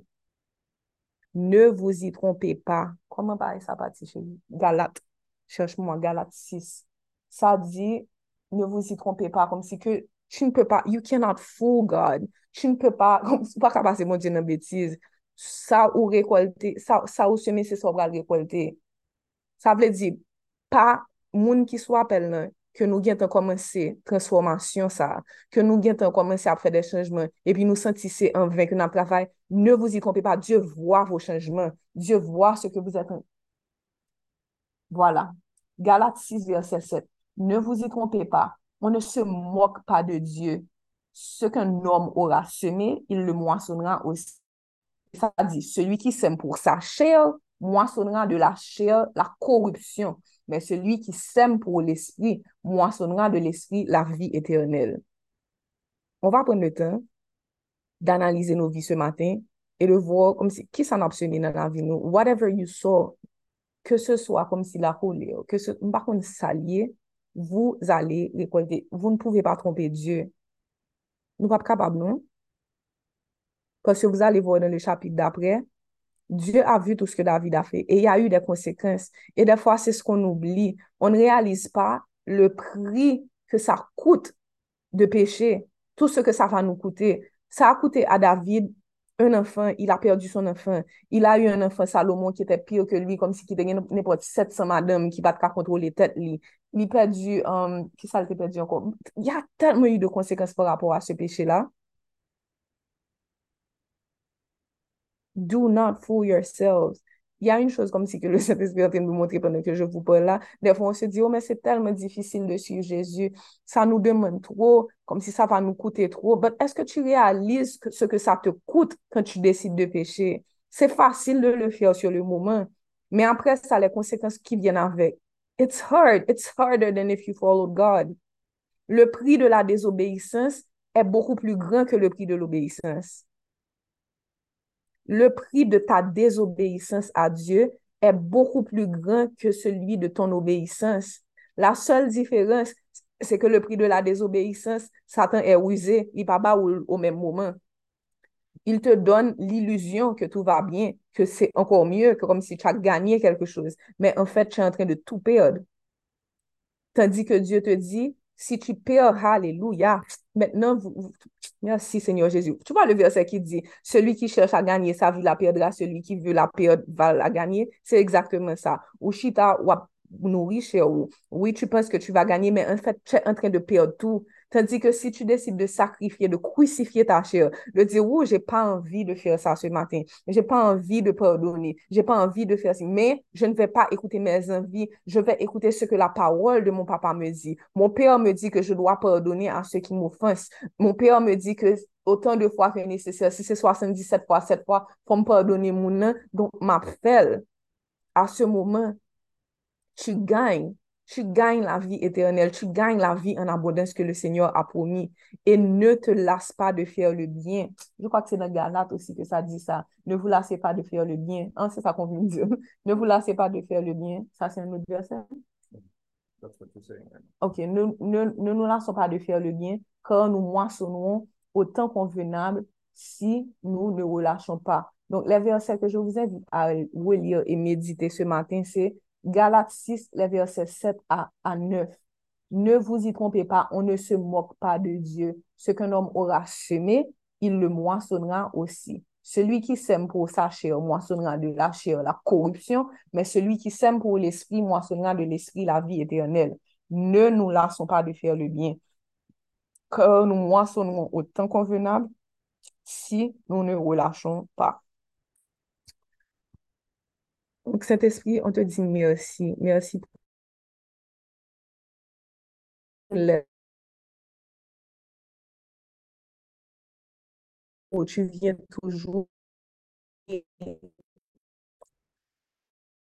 Ne vous y trompez pas. Koman pare sa pati che? Galat. Cherche mwen Galat 6. Sa di, ne vous y trompez pas. Kom si ke, tu ne peux pas, you cannot fool God. Tu ne peux pas, kom si pa kapase mwen di nan betiz. Sa ou rekolte, sa, sa ou seme se sobral rekolte. Sa vle di, pa moun ki sou apel nan, nous avons commencé la transformation, ça, que nous avons commencé à faire des changements, et puis nous sentissons en vain que notre travail, ne vous y trompez pas, Dieu voit vos changements, Dieu voit ce que vous êtes. Voilà. Galates 6, verset 7. Ne vous y trompez pas, on ne se moque pas de Dieu. Ce qu'un homme aura semé, il le moissonnera aussi. Ça dit, celui qui sème pour sa chair, moissonnera de la chair la corruption mais celui qui sème pour l'esprit moissonnera de l'esprit la vie éternelle. On va prendre le temps d'analyser nos vies ce matin et de voir comme si, qui s'en a dans la vie nous. Whatever you saw, que ce soit comme si la colère, que ce, par contre, s'allier, vous allez récolter. Vous ne pouvez pas tromper Dieu. Nous ne sommes pas capables, non? Parce que vous allez voir dans le chapitre d'après, Dieu a vu tout ce que David a fait et il y a eu des conséquences. Et des fois, c'est ce qu'on oublie. On ne réalise pas le prix que ça coûte de pécher, tout ce que ça va nous coûter. Ça a coûté à David un enfant, il a perdu son enfant. Il a eu un enfant, Salomon, qui était pire que lui, comme si il était n'importe 700 madame qui ne pas contrôler tête. Lui. Il a perdu, um, qui ça, il a perdu encore? Il y a tellement eu de conséquences par rapport à ce péché-là. do not fool yourselves. Il y a une chose comme si que le Saint-Esprit est en train de nous montrer pendant que je vous parle là. Des fois, on se dit, oh, mais c'est tellement difficile de suivre Jésus. Ça nous demande trop, comme si ça va nous coûter trop. Mais est-ce que tu réalises que ce que ça te coûte quand tu décides de pécher? C'est facile de le faire sur le moment. Mais après ça, les conséquences qui viennent avec. It's hard. It's harder than if you followed God. Le prix de la désobéissance est beaucoup plus grand que le prix de l'obéissance. Le prix de ta désobéissance à Dieu est beaucoup plus grand que celui de ton obéissance. La seule différence, c'est que le prix de la désobéissance, Satan est rusé, il pas au, au même moment. Il te donne l'illusion que tout va bien, que c'est encore mieux, que comme si tu as gagné quelque chose. Mais en fait, tu es en train de tout perdre. Tandis que Dieu te dit, si tu perds, alléluia, maintenant, vous, merci Seigneur Jésus. Tu vois le verset qui dit, celui qui cherche à gagner sa vie la perdra, celui qui veut la perdre va la gagner. C'est exactement ça. Ou chita, ou nourrir, ou oui, tu penses que tu vas gagner, mais en fait, tu es en train de perdre tout. Tandis que si tu décides de sacrifier, de crucifier ta chair, de dire, oh, j'ai pas envie de faire ça ce matin, j'ai pas envie de pardonner, j'ai pas envie de faire ça, mais je ne vais pas écouter mes envies, je vais écouter ce que la parole de mon papa me dit. Mon père me dit que je dois pardonner à ceux qui m'offensent. Mon père me dit que autant de fois que nécessaire, si c'est 77 fois, 7 fois, faut me pardonner mon nom. Donc, m'appelle à ce moment, tu gagnes tu gagnes la vie éternelle, tu gagnes la vie en abondance que le Seigneur a promis. Et ne te lasse pas de faire le bien. Je crois que c'est dans Galate aussi que ça dit ça. Ne vous lassez pas de faire le bien. Hein, c'est ça qu'on veut dire. Ne vous lassez pas de faire le bien. Ça, c'est un autre verset. Ok, ne, ne, ne nous lassons pas de faire le bien, car nous moissonnons au temps convenable si nous ne relâchons pas. Donc, les versets que je vous invite à relire et méditer ce matin, c'est Galates 6, les versets 7 à, 9. Ne vous y trompez pas, on ne se moque pas de Dieu. Ce qu'un homme aura semé, il le moissonnera aussi. Celui qui sème pour sa chair moissonnera de la chair la corruption, mais celui qui sème pour l'esprit moissonnera de l'esprit la vie éternelle. Ne nous lassons pas de faire le bien, car nous moissonnerons au temps convenable si nous ne relâchons pas. Donc, Saint-Esprit, on te dit merci. Merci pour tu viens toujours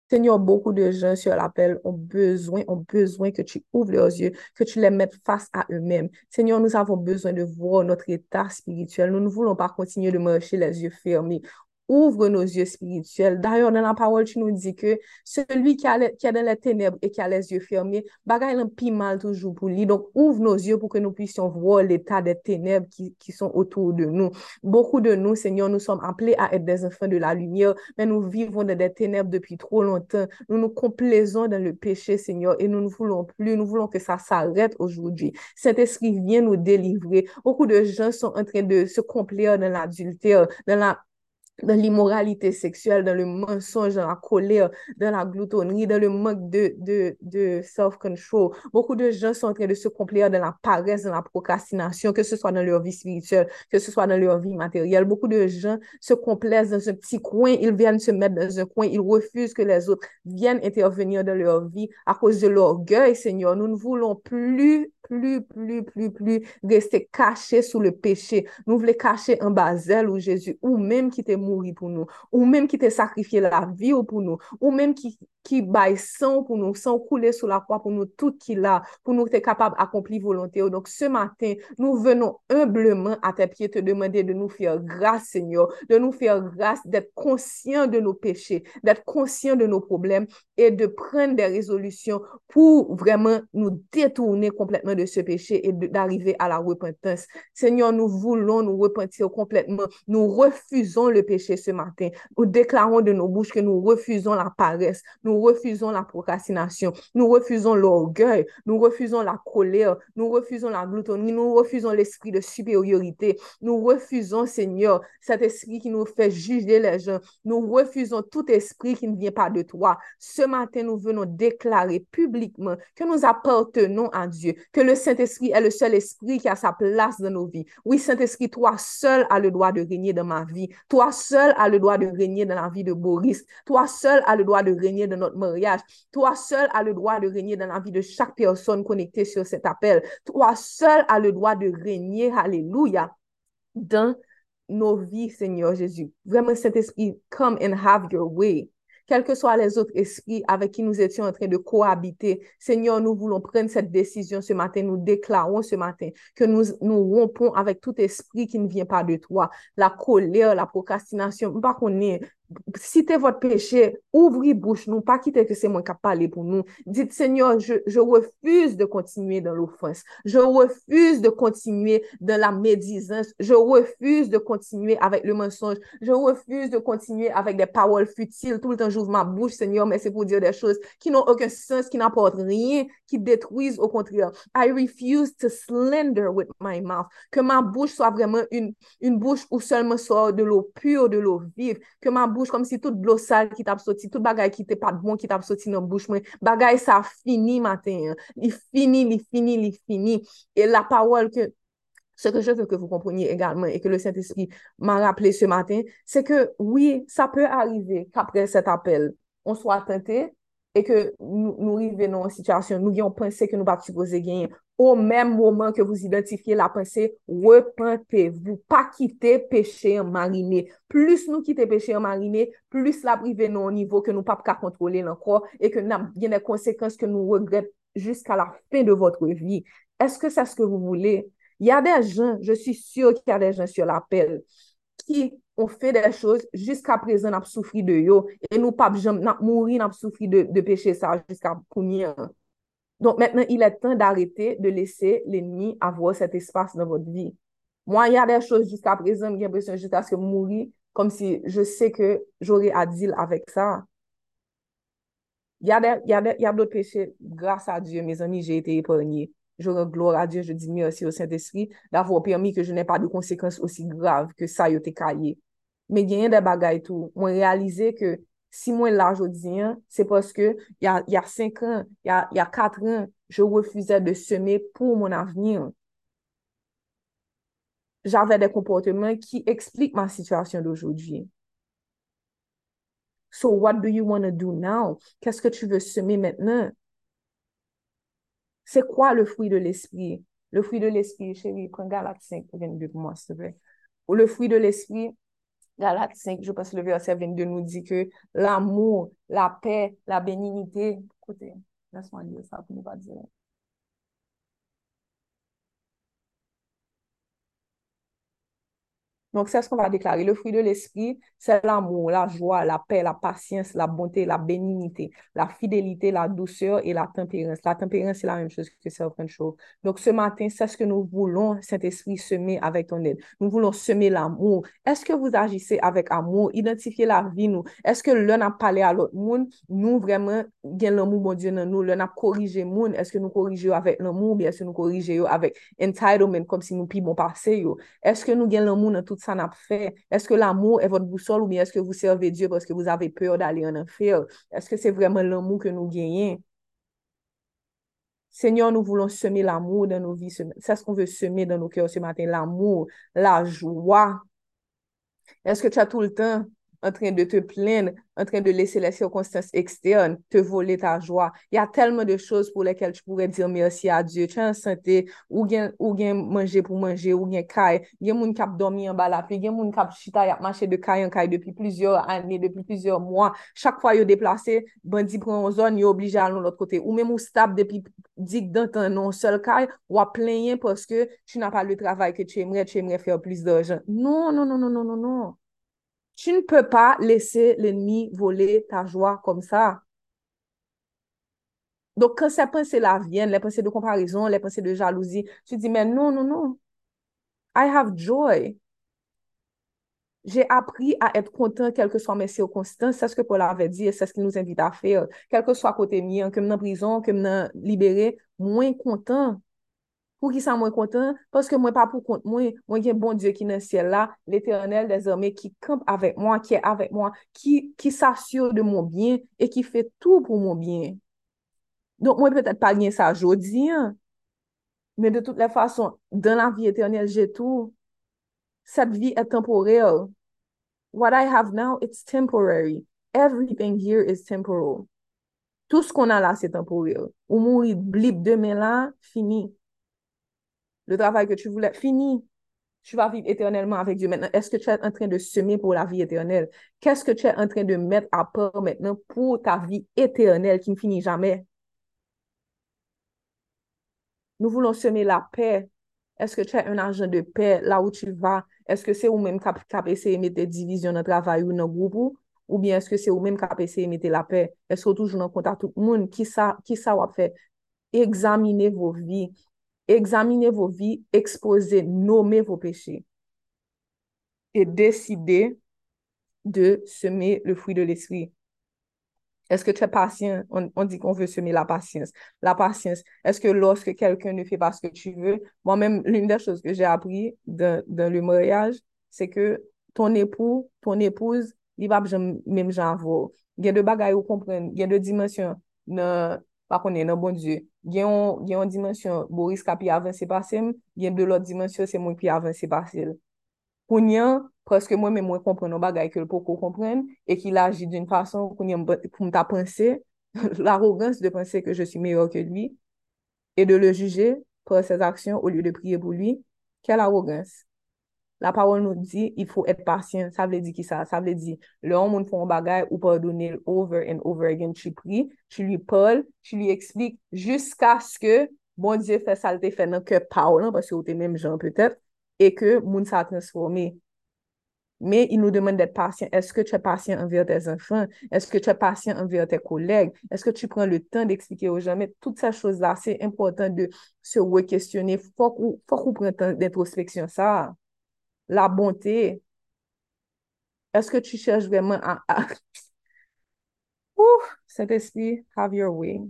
Seigneur, beaucoup de gens sur l'appel ont besoin, ont besoin que tu ouvres leurs yeux, que tu les mettes face à eux-mêmes. Seigneur, nous avons besoin de voir notre état spirituel. Nous ne voulons pas continuer de marcher les yeux fermés ouvre nos yeux spirituels. D'ailleurs, dans la parole, tu nous dis que celui qui, a, qui est dans les ténèbres et qui a les yeux fermés, bagaille un pis mal toujours pour lui. Donc, ouvre nos yeux pour que nous puissions voir l'état des ténèbres qui, qui, sont autour de nous. Beaucoup de nous, Seigneur, nous sommes appelés à être des enfants de la lumière, mais nous vivons dans des ténèbres depuis trop longtemps. Nous nous complaisons dans le péché, Seigneur, et nous ne voulons plus, nous voulons que ça s'arrête aujourd'hui. Cet esprit vient nous délivrer. Beaucoup de gens sont en train de se complaire dans l'adultère, dans la dans l'immoralité sexuelle, dans le mensonge, dans la colère, dans la gloutonnerie, dans le manque de, de, de self-control. Beaucoup de gens sont en train de se complaire dans la paresse, dans la procrastination, que ce soit dans leur vie spirituelle, que ce soit dans leur vie matérielle. Beaucoup de gens se complaisent dans un petit coin, ils viennent se mettre dans un coin, ils refusent que les autres viennent intervenir dans leur vie à cause de l'orgueil, Seigneur. Nous ne voulons plus plus, plus, plus, plus rester caché sous le péché. Nous voulons cacher en basel ou Jésus, ou même qui t'est mouru pour nous, ou même qui t'est sacrifié la vie pour nous, ou même qui, qui baille sang pour nous, sang couler sous la croix pour nous, tout qui l'a, pour nous être capable d'accomplir volonté. Donc ce matin, nous venons humblement à tes pieds te demander de nous faire grâce, Seigneur, de nous faire grâce, d'être conscient de nos péchés, d'être conscient de nos problèmes et de prendre des résolutions pour vraiment nous détourner complètement de ce péché et d'arriver à la repentance. Seigneur, nous voulons nous repentir complètement. Nous refusons le péché ce matin. Nous déclarons de nos bouches que nous refusons la paresse. Nous refusons la procrastination, nous refusons l'orgueil, nous refusons la colère, nous refusons la gloutonnerie, nous refusons l'esprit de supériorité, nous refusons, Seigneur, cet esprit qui nous fait juger les gens, nous refusons tout esprit qui ne vient pas de toi. Ce matin, nous venons déclarer publiquement que nous appartenons à Dieu, que le Saint-Esprit est le seul esprit qui a sa place dans nos vies. Oui, Saint-Esprit, toi seul as le droit de régner dans ma vie. Toi seul as le droit de régner dans la vie de Boris. Toi seul as le droit de régner dans notre mariage. Toi seul as le droit de régner dans la vie de chaque personne connectée sur cet appel. Toi seul as le droit de régner, alléluia, dans nos vies, Seigneur Jésus. Vraiment, cet esprit, come and have your way quels que soient les autres esprits avec qui nous étions en train de cohabiter. Seigneur, nous voulons prendre cette décision ce matin. Nous déclarons ce matin que nous, nous rompons avec tout esprit qui ne vient pas de toi. La colère, la procrastination, pas qu'on est citez votre péché, ouvrez bouche, non pas quitter que c'est moi qui parlé pour nous. Dites, Seigneur, je, je refuse de continuer dans l'offense. Je refuse de continuer dans la médisance. Je refuse de continuer avec le mensonge. Je refuse de continuer avec des paroles futiles. Tout le temps, j'ouvre ma bouche, Seigneur, mais c'est pour dire des choses qui n'ont aucun sens, qui n'apportent rien, qui détruisent au contraire. I refuse to slender with my mouth. Que ma bouche soit vraiment une, une bouche où seulement sort de l'eau pure, de l'eau vive. Que ma bouche kom si tout blo sal ki tap soti, tout bagay ki te pat bon ki tap soti nan bouch mwen, bagay sa fini maten, li fini, li fini, li fini, e la parol ke, se ke je veux que vous compreniez également, et que le Saint-Esprit m'a rappelé ce matin, c'est que oui, ça peut arriver qu'après cet appel, on soit tenté, et que nous revenons en situation, nous ayons pensé que nous pas supposé gagner, au même moment que vous identifiez la pensée, repentez-vous. Pas quitter péché en mariné. Plus nous quitter péché en mariné, plus la au niveau que nous pas qu'à contrôler encore et que nous avons des conséquences que nous regrettons jusqu'à la fin de votre vie. Est-ce que c'est ce que vous voulez? Il y a des gens, je suis sûre qu'il y a des gens sur l'appel qui on fè de chòz, jiska prezè nap soufri de yo, e nou pap jom, nap mouri nap soufri de, de peche sa, jiska kounye. Donk mètnen, il è tan d'arete de lese l'enmi avò cet espas nan vòt vi. Mwen y a de chòz jiska prezè, mwen gen presyon jiska se mouri, kom si je se ke jore a dil avèk sa. Y a de, y a de, y a de peche, grasa a Diyo, mè zami, jè ete epornye. Je rends gloire à Dieu, je dis merci au Saint-Esprit d'avoir permis que je n'ai pas de conséquences aussi graves que ça, il été caillé. Mais il y a des bagailles tout. Moi, réaliser que si moi là aujourd'hui, c'est parce que il y a, y a cinq ans, il y a, y a quatre ans, je refusais de semer pour mon avenir. J'avais des comportements qui expliquent ma situation d'aujourd'hui. So what do you want to do now? Qu'est-ce que tu veux semer maintenant? C'est quoi le fruit de l'esprit? Le fruit de l'esprit, chérie, prends Galate 5, 22 pour moi, s'il te plaît. Ou le fruit de l'esprit, Galate 5, je pense le verset 22 nous dit que l'amour, la paix, la bénignité, écoutez, laisse-moi lire ça pour ne pas dire. Donc, c'est ce qu'on va déclarer. Le fruit de l'esprit, c'est l'amour, la joie, la paix, la patience, la bonté, la bénignité, la fidélité, la douceur et la tempérance. La tempérance, c'est la même chose que choses. Donc, ce matin, c'est ce que nous voulons, Saint-Esprit, semer avec ton aide. Nous voulons semer l'amour. Est-ce que vous agissez avec amour? Identifiez la vie, nous. Est-ce que l'un a parlé à l'autre? Monde? Nous, vraiment, gagnons l'amour, mon Dieu, dans nous. L'un a corrigé monde. Est-ce que nous corrigeons avec l'amour? Bien, est-ce que nous corrigeons avec entitlement, comme si nous pillons passer, Est-ce que nous gagnons l'amour dans toute ça n'a fait? Est-ce que l'amour est votre boussole ou bien est-ce que vous servez Dieu parce que vous avez peur d'aller en enfer? Est-ce que c'est vraiment l'amour que nous gagnons? Seigneur, nous voulons semer l'amour dans nos vies. C'est ce qu'on veut semer dans nos cœurs ce matin, l'amour, la joie. Est-ce que tu as tout le temps en train de te plaindre, en train de laisser les circonstances externes te voler ta joie. Il y a tellement de choses pour lesquelles tu pourrais dire merci à Dieu. Tu es en santé, ou bien, ou bien manger pour manger, ou bien caille. Il y a des gens qui ont dormi en bas la il y a des gens qui ont chita, y a marché de caille en caille depuis plusieurs années, depuis plusieurs mois. Chaque fois yo déplacé, bandit prend en zone, ils yo obligé à l'autre côté. Ou même ou stable depuis dik dans ton non seul caille, ou à plaigner parce que tu n'as pas le travail que tu aimerais, tu aimerais faire plus d'argent. Non, non, non, non, non, non, non. Tu ne peux pas laisser l'ennemi voler ta joie comme ça. Donc, quand ces pensées-là viennent, les pensées de comparaison, les pensées de jalousie, tu dis, mais non, non, non. I have joy. J'ai appris à être content quelles que soient mes circonstances. C'est ce que Paul avait dit et c'est ce qu'il nous invite à faire. Quel que soit côté mien, que je suis en prison, que je suis libéré, moins content. Pou ki sa mwen kontan, paske mwen pa pou kont mwen, mwen gen bon Diyo ki nan siel la, l'Eternel des armè ki kamp avèk mwen, ki è avèk mwen, ki, ki s'assure de mwen bien, e ki fè tout pou mwen bien. Donk mwen petèt pa gen sa jodi, men de tout le fason, dan la vi Eternel jè tou, set vi è temporel. What I have now, it's temporary. Everything here is temporal. Tout ce qu'on a là, c'est temporel. Ou mouri blip, demen la, fini. Le travail que tu voulais, fini. Tu vas vivre éternellement avec Dieu. Maintenant, est-ce que tu es en train de semer pour la vie éternelle? Qu'est-ce que tu es en train de mettre à part maintenant pour ta vie éternelle qui ne finit jamais? Nous voulons semer la paix. Est-ce que tu es un agent de paix là où tu vas? Est-ce que c'est ou même qui a essayé de mettre des divisions dans le travail ou dans le groupe? ou? Bien eske se ou menm ka apese mette la pe, eske ou toujou nan konta tout moun, ki sa wap fe, examine vo vi, examine vo vi, expose, nome vo peche, et deside de seme le fruit de l'esprit. Est-ce que tu es patient? On, dit qu'on veut semer la patience. La patience, est-ce que lorsque quelqu'un ne fait pas ce que tu veux, moi-même, l'une des choses que j'ai appris dans, le mariage, c'est que ton époux, ton épouse, il va même genre Il y a de bagailles où comprendre, il y a de dimensions, pa konen non, nan bon die. Gen yon, gen yon dimensyon, Boris ka pi avanse pasem, gen de lot dimensyon, se mwen pi avanse pasel. Kounyen, preske mwen men mwen kompren nou bagay ke l pou ko kompren, e ki la aji d'un fason, kounyen pou mta pense, l'arrogance de pense ke je si meyor ke lui, e de le juje, pou ses aksyon, ou liye de priye pou lui, kel arrogance. la parol nou di, il faut être patient. Sa vle di ki sa? Sa vle di, le an moun fon bagay ou pardonne over and over again. Tu pri, tu lui parle, tu lui explique jusqu'à ce que bon Dieu fè salte fè nan ke parol, parce que ou te mèm jan peut-être, et que moun sa transforme. Mais il nous demande d'être patient. Est-ce que tu es patient envers tes enfants? Est-ce que tu es patient envers tes collègues? Est-ce que tu prends le temps d'expliquer aux gens? Mais toutes ces choses-là, c'est important de se re-questionner. Faut qu'on qu prenne temps d'introspection ça. la bonté, est-ce que tu cherches vraiment à... Ouh, Saint-Esprit, have your way.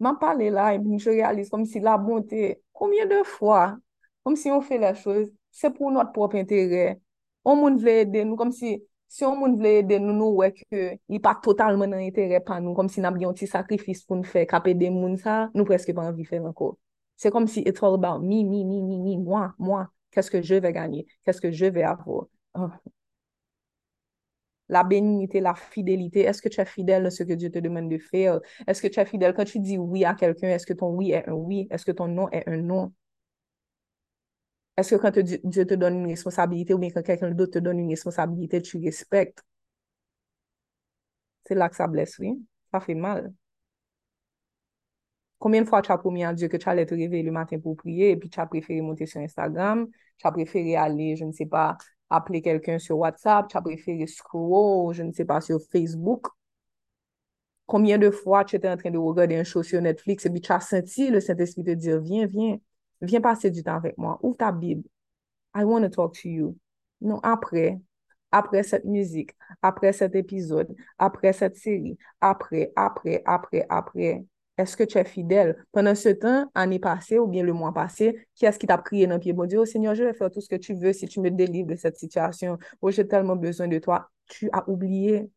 M'en parler là, et puis je réalise comme si la bonté, combien de fois, comme si on fait la chose, c'est pour notre propre intérêt. On moun vle aider nous, comme si, si on moun vle aider nous, nous ouais que il pas totalement un intérêt par nous, comme si n'a bien un petit sacrifice pour nous faire caper des moun ça, nous presque pas envie faire encore. C'est comme si it's all about me, me, me, me, me, moi, moi. Keske je ve ganyi, keske je ve avou. La beninite, la fidelite, eske tu è fidel nan se ke Diyo te demen de fè? Eske tu è fidel, kan tu di oui a kelken, eske ton oui è un oui, eske ton non è un non? Est-ce que quand Dieu te donne une responsabilité ou bien quand quelqu'un d'autre te donne une responsabilité, tu respectes? C'est là que ça blesse, oui. Ça fait mal. Combien de fois tu as promis à Dieu que tu allais te réveiller le matin pour prier et puis tu as préféré monter sur Instagram, tu as préféré aller, je ne sais pas, appeler quelqu'un sur WhatsApp, tu as préféré scroll, je ne sais pas, sur Facebook? Combien de fois tu étais en train de regarder un show sur Netflix et puis tu as senti le Saint-Esprit te dire, viens, viens, Viens passer du temps avec moi. Ouvre ta Bible. I want to talk to you. Non, après, après cette musique, après cet épisode, après cette série, après, après, après, après, est-ce que tu es fidèle? Pendant ce temps, année passée ou bien le mois passé, qui est-ce qui t'a prié dans le pied? Bon Dieu, oh Seigneur, je vais faire tout ce que tu veux si tu me délivres de cette situation. Oh, j'ai tellement besoin de toi. Tu as oublié.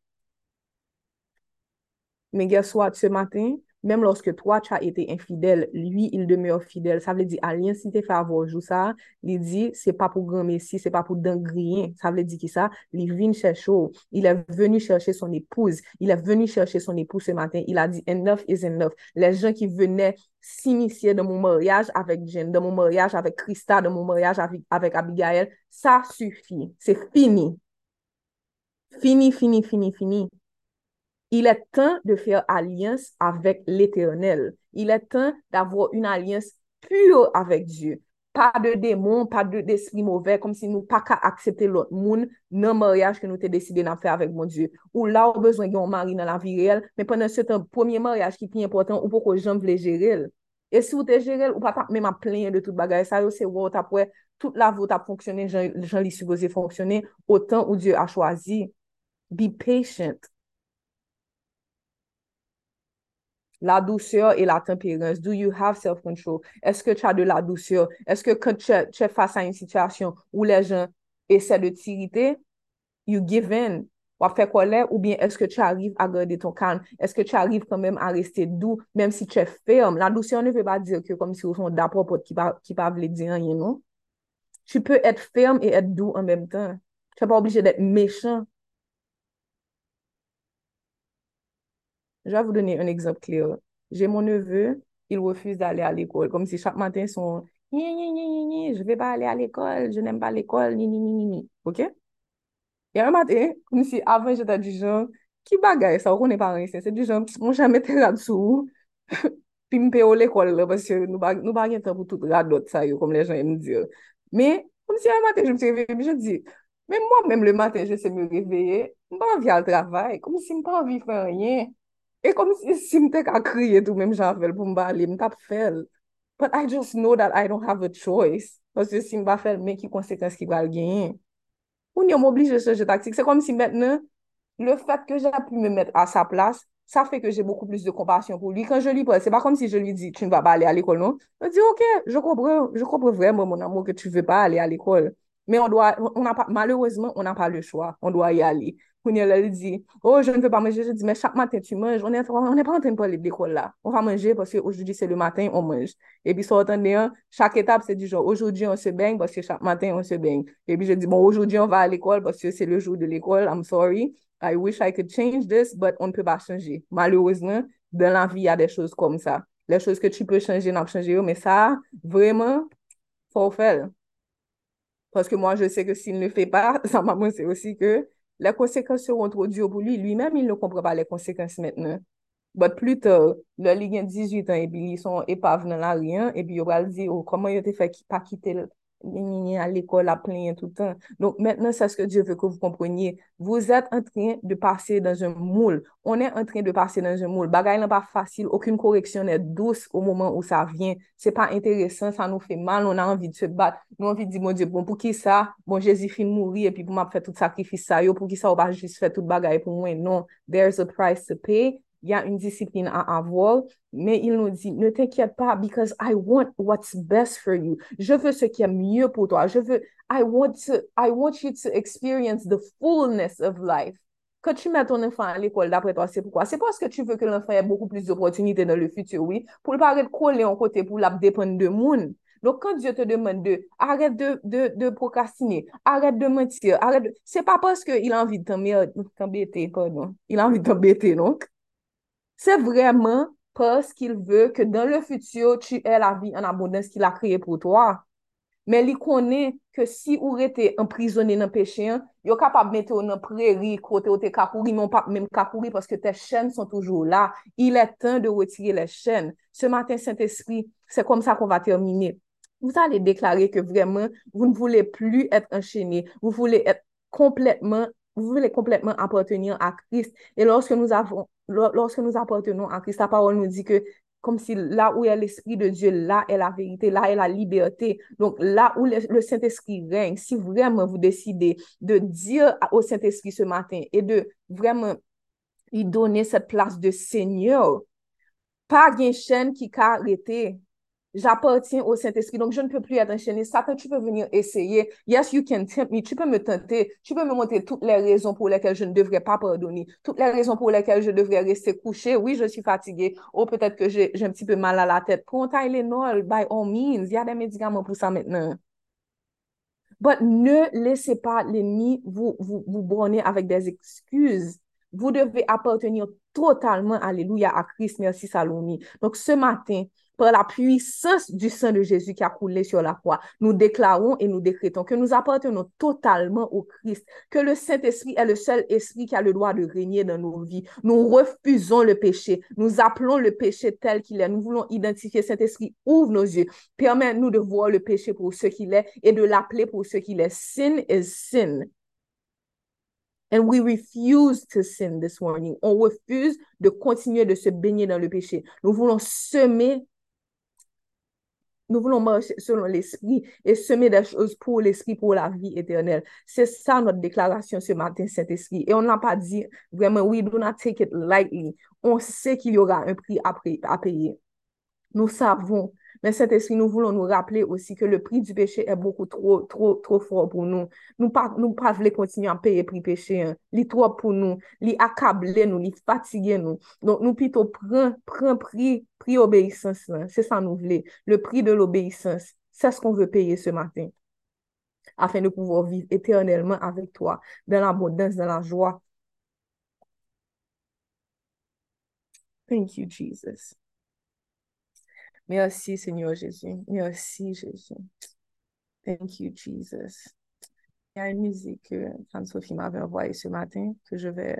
Mais guess what? Ce matin, même lorsque toi, tu as été infidèle, lui, il demeure fidèle. Ça veut dire, à si tu fait avoir jour ça, il dit, c'est pas pour grand messie, c'est pas pour dangrien. Ça veut dire qui ça? Il vient chercher, il est venu chercher son épouse. Il est venu chercher son épouse ce matin. Il a dit, enough is enough. Les gens qui venaient s'initier dans mon mariage avec Jen, dans mon mariage avec Christa, dans mon mariage avec Abigail, ça suffit. C'est fini. Fini, fini, fini, fini. Il est temps de faire alliance avec l'éternel. Il est temps d'avoir une alliance pure avec Dieu. Pa de demon, pa de despri mouve, kom si nou pa ka aksepte lot moun nan maryaj ke nou te deside nan fe avèk moun Diyo. Ou la ou bezwen gen yon mari nan la vi reel, men pwenen se tan pwemye maryaj ki pi important ou pou ko jom vle jerel. E si ou te jerel, ou pa tap men ma plenye de tout bagay sa yo, se wou tap wè, tout la vou tap fonksyonè, jan li supose fonksyonè, otan ou Diyo a chwazi. Be patient. la douceur et la tempérance. Do you have self-control? Est-ce que tu as de la douceur? Est-ce que quand tu es, tu es face à une situation où les gens essaient de t'irriter, you give in? wap fè kolè, ou bien eske tu arrive a gade ton kan, eske tu arrive kan mèm a reste dou, mèm si tu ferm. La douceur ne fè pa dire ke kom si ou son dapropot ki pa, pa vle diyan yon. Tu peux et ferm et et dou en mèm tan. Tu fè pa oblige d'et méchant. Je vais vous donner un exemple clair. J'ai mon neveu, il refuse d'aller à l'école, comme si chaque matin son ni, ni, ni, ni, je vais pas aller à l'école, je n'aime pas l'école, ni, ni, ni, ni, ni. OK? Et un matin, comme si avant, j'étais du genre, qui bagaille ça, on n'est pas rien, C'est du genre, moi, jamais été là-dessous, puis me paye l'école, là, parce que nous n'avons pas le temps pour tout radot, ça, comme les gens aiment dire. Mais, comme si un matin, je me suis réveillée, je dis, mais moi-même, le matin, je sais me réveiller, je n'ai pas envie de travail, comme si je n'ai pas envie de faire rien. E kom si, si mte ka kriye tou mèm jan fèl pou mba li, mta p fèl. But I just know that I don't have a choice. Pwase si mba fèl, mè ki konsekans ki gwa l genyen. Ou ni yon m'oblige se je taktik. Se kom si mètnen, le fèt ke jè pu mè mèt a sa plas, sa fè ke jè beaucoup plus de kompasyon pou li. Kan je li pwè, se pa kom si je li di, tu n'va pa ale a l'ekol non? Je di, ok, je kompre, je kompre vremen mon amou ke tu ve pa ale a l'ekol. Men on doa, on a pa, malheuresemen, on a pa le chwa. On doa y ale. Kounye lè li di, oh, je ne peux pas manger. Je dis, mais chaque matin, tu manges. On n'est pas en train de parler de l'école là. On va manger parce qu'aujourd'hui, c'est le matin, on mange. Et puis, sur un, chaque étape, c'est du genre, aujourd'hui, on se baigne parce que chaque matin, on se baigne. Et puis, je dis, bon, aujourd'hui, on va à l'école parce que c'est le jour de l'école. I'm sorry. I wish I could change this, but on ne peut pas changer. Malheureusement, dans la vie, il y a des choses comme ça. Les choses que tu peux changer, n'ont pas changé. Mais ça, vraiment, faut faire. Parce que moi, je sais que s'il ne le fait pas, ça m'a pensé aussi que les conséquences seront trop dures pour lui. Lui-même, il ne comprend pas les conséquences maintenant. Mais plus tard, le ligue 18 ans, et puis ils sont épaves dans la rien, et puis il va dire, oh, comment il a fait pas quitter à l'école à plein tout le temps. Donc maintenant, c'est ce que Dieu veut que vous compreniez. Vous êtes en train de passer dans un moule. On est en train de passer dans un moule. Bagaille n'est pas facile. Aucune correction n'est douce au moment où ça vient. C'est pas intéressant. Ça nous fait mal. On a envie de se battre. Nous avons envie de dire, mon Dieu, bon, pour qui ça? Bon, Jésus fin mourir et puis pour m'a fait tout sacrifice ça. Yo, pour qui ça? On va juste faire tout bagaille pour moi. Non. There's a price to pay. Il y a une discipline à avoir, mais il nous dit, ne t'inquiète pas, because I want what's best for you. Je veux ce qui est mieux pour toi. Je veux, I want to, I want you to experience the fullness of life. Quand tu mets ton enfant à l'école, d'après toi, c'est pourquoi? C'est parce que tu veux que l'enfant ait beaucoup plus d'opportunités dans le futur, oui, pour ne pas être collé en côté pour la dépendre de monde. Donc, quand Dieu te demande de arrête de, de, de procrastiner, arrête de mentir, arrête de... C'est pas parce qu'il a envie de t'embêter, pardon. Il a envie de t'embêter, donc. c'est vraiment parce qu'il veut que dans le futur, tu aies la vie en abondance qu'il a créée pour toi. Men li konen ke si ou rete emprisonen nan pechen, yo kapab mette ou nan preri kote non ou te kakouri, men pa mèm kakouri paske te chen son toujou la. Il est temps de retirer les chen. Ce matin, Saint-Esprit, c'est comme ça qu'on va terminer. Vous allez déclarer que vraiment, vous ne voulez plus être enchaîné. Vous voulez être complètement vous voulez complètement appartenir à Christ. Et lorsque nous avons lorsque nous appartenons à Christ, la parole nous dit que comme si là où est l'Esprit de Dieu, là est la vérité, là est la liberté. Donc là où le, Saint-Esprit règne, si vraiment vous décidez de dire au Saint-Esprit ce matin et de vraiment lui donner cette place de Seigneur, pas une chaîne qui a arrêté j'appartiens au Saint-Esprit, donc je ne peux plus être enchaîné. Satan, tu peux venir essayer. Yes, you can tempt me. Tu peux me tenter. Tu peux me montrer toutes les raisons pour lesquelles je ne devrais pas pardonner. Toutes les raisons pour lesquelles je devrais rester couché. Oui, je suis fatigué. Ou peut-être que j'ai un petit peu mal à la tête. Prends Tylenol, by all means. Il y a des médicaments pour ça maintenant. But ne laissez pas l'ennemi vous, vous, vous borner avec des excuses. Vous devez appartenir totalement, alléluia, à Christ. Merci, Salomé. Donc, ce matin, par la puissance du sang de Jésus qui a coulé sur la croix, nous déclarons et nous décrétons que nous appartenons totalement au Christ, que le Saint-Esprit est le seul esprit qui a le droit de régner dans nos vies. Nous refusons le péché. Nous appelons le péché tel qu'il est. Nous voulons identifier Saint-Esprit. Ouvre nos yeux. Permets-nous de voir le péché pour ce qu'il est et de l'appeler pour ce qu'il est. Sin is sin. And we refuse to sin this morning. On refuse de continuer de se baigner dans le péché. Nous voulons semer Nous voulons marcher selon l'esprit et semer des choses pour l'esprit, pour la vie éternelle. C'est ça notre déclaration ce matin, Saint-Esprit. Et on n'a pas dit vraiment, we do not take it lightly. On sait qu'il y aura un prix à, à payer. Nous savons Men cet esprit, nou voulons nou rappele osi ke le pri du peche e beaucoup trop, trop, trop fort pou nou. Nou pa, nou pa vle kontinu an peye pri peche. Li trop pou nou, li akable nou, li fatige nou. Don nou pito pren, pren pri, pri obeysans lan. Se sa nou vle. Le pri de l'obeysans. Se skon ve peye se matin. Afen de pouvo viv eternelman avek toa. Dan l'abondans, dan la jwa. Thank you, Jesus. Merci, Seigneur Jésus. Merci, Jésus. Thank you, Jesus. Il y a une musique que Anne-Sophie m'avait envoyée ce matin que je vais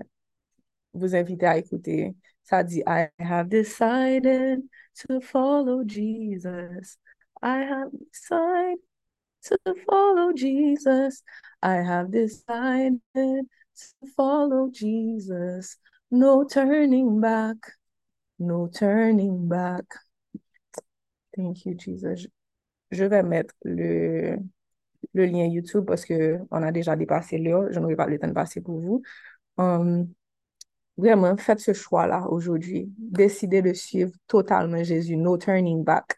vous inviter à écouter. Ça dit, I have decided to follow Jesus. I have decided to follow Jesus. I have decided to follow Jesus. No turning back, no turning back. Thank you, Jesus. Je vais mettre le, le lien YouTube parce qu'on a déjà dépassé l'heure. Je n'aurai pas le temps de passer pour vous. Um, vraiment, faites ce choix-là aujourd'hui. Décidez de suivre totalement Jésus. No turning back.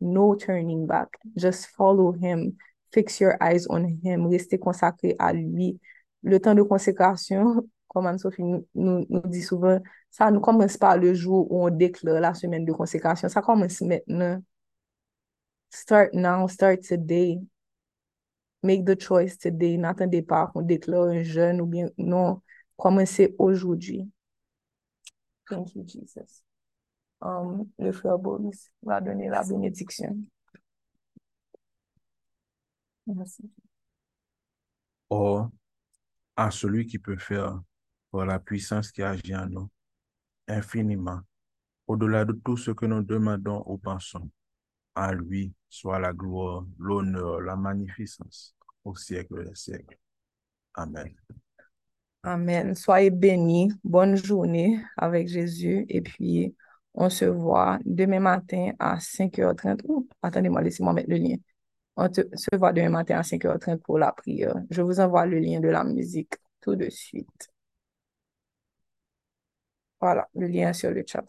No turning back. Just follow him. Fix your eyes on him. Restez consacré à lui. Le temps de consécration, comme Anne-Sophie nous, nous, nous, dit souvent, ça ne commence pas le jour où on déclare la semaine de consécration. Ça commence maintenant. Start now, start today. Make the choice today. N'attendez pas qu'on déclare un jeûne ou bien non. Commencez aujourd'hui. Thank you, Jesus. Um, le frère Boris va donner la bénédiction. Merci. Or, à celui qui peut faire par la puissance qui agit en nous, infiniment, au-delà de tout ce que nous demandons ou pensons, à lui soit la gloire, l'honneur, la magnificence au siècle des siècles. Amen. Amen. Soyez bénis. Bonne journée avec Jésus. Et puis, on se voit demain matin à 5h30. Ouh, attendez-moi, laissez-moi mettre le lien. On se voit demain matin à 5h30 pour la prière. Je vous envoie le lien de la musique tout de suite. Voilà, le lien sur le chat.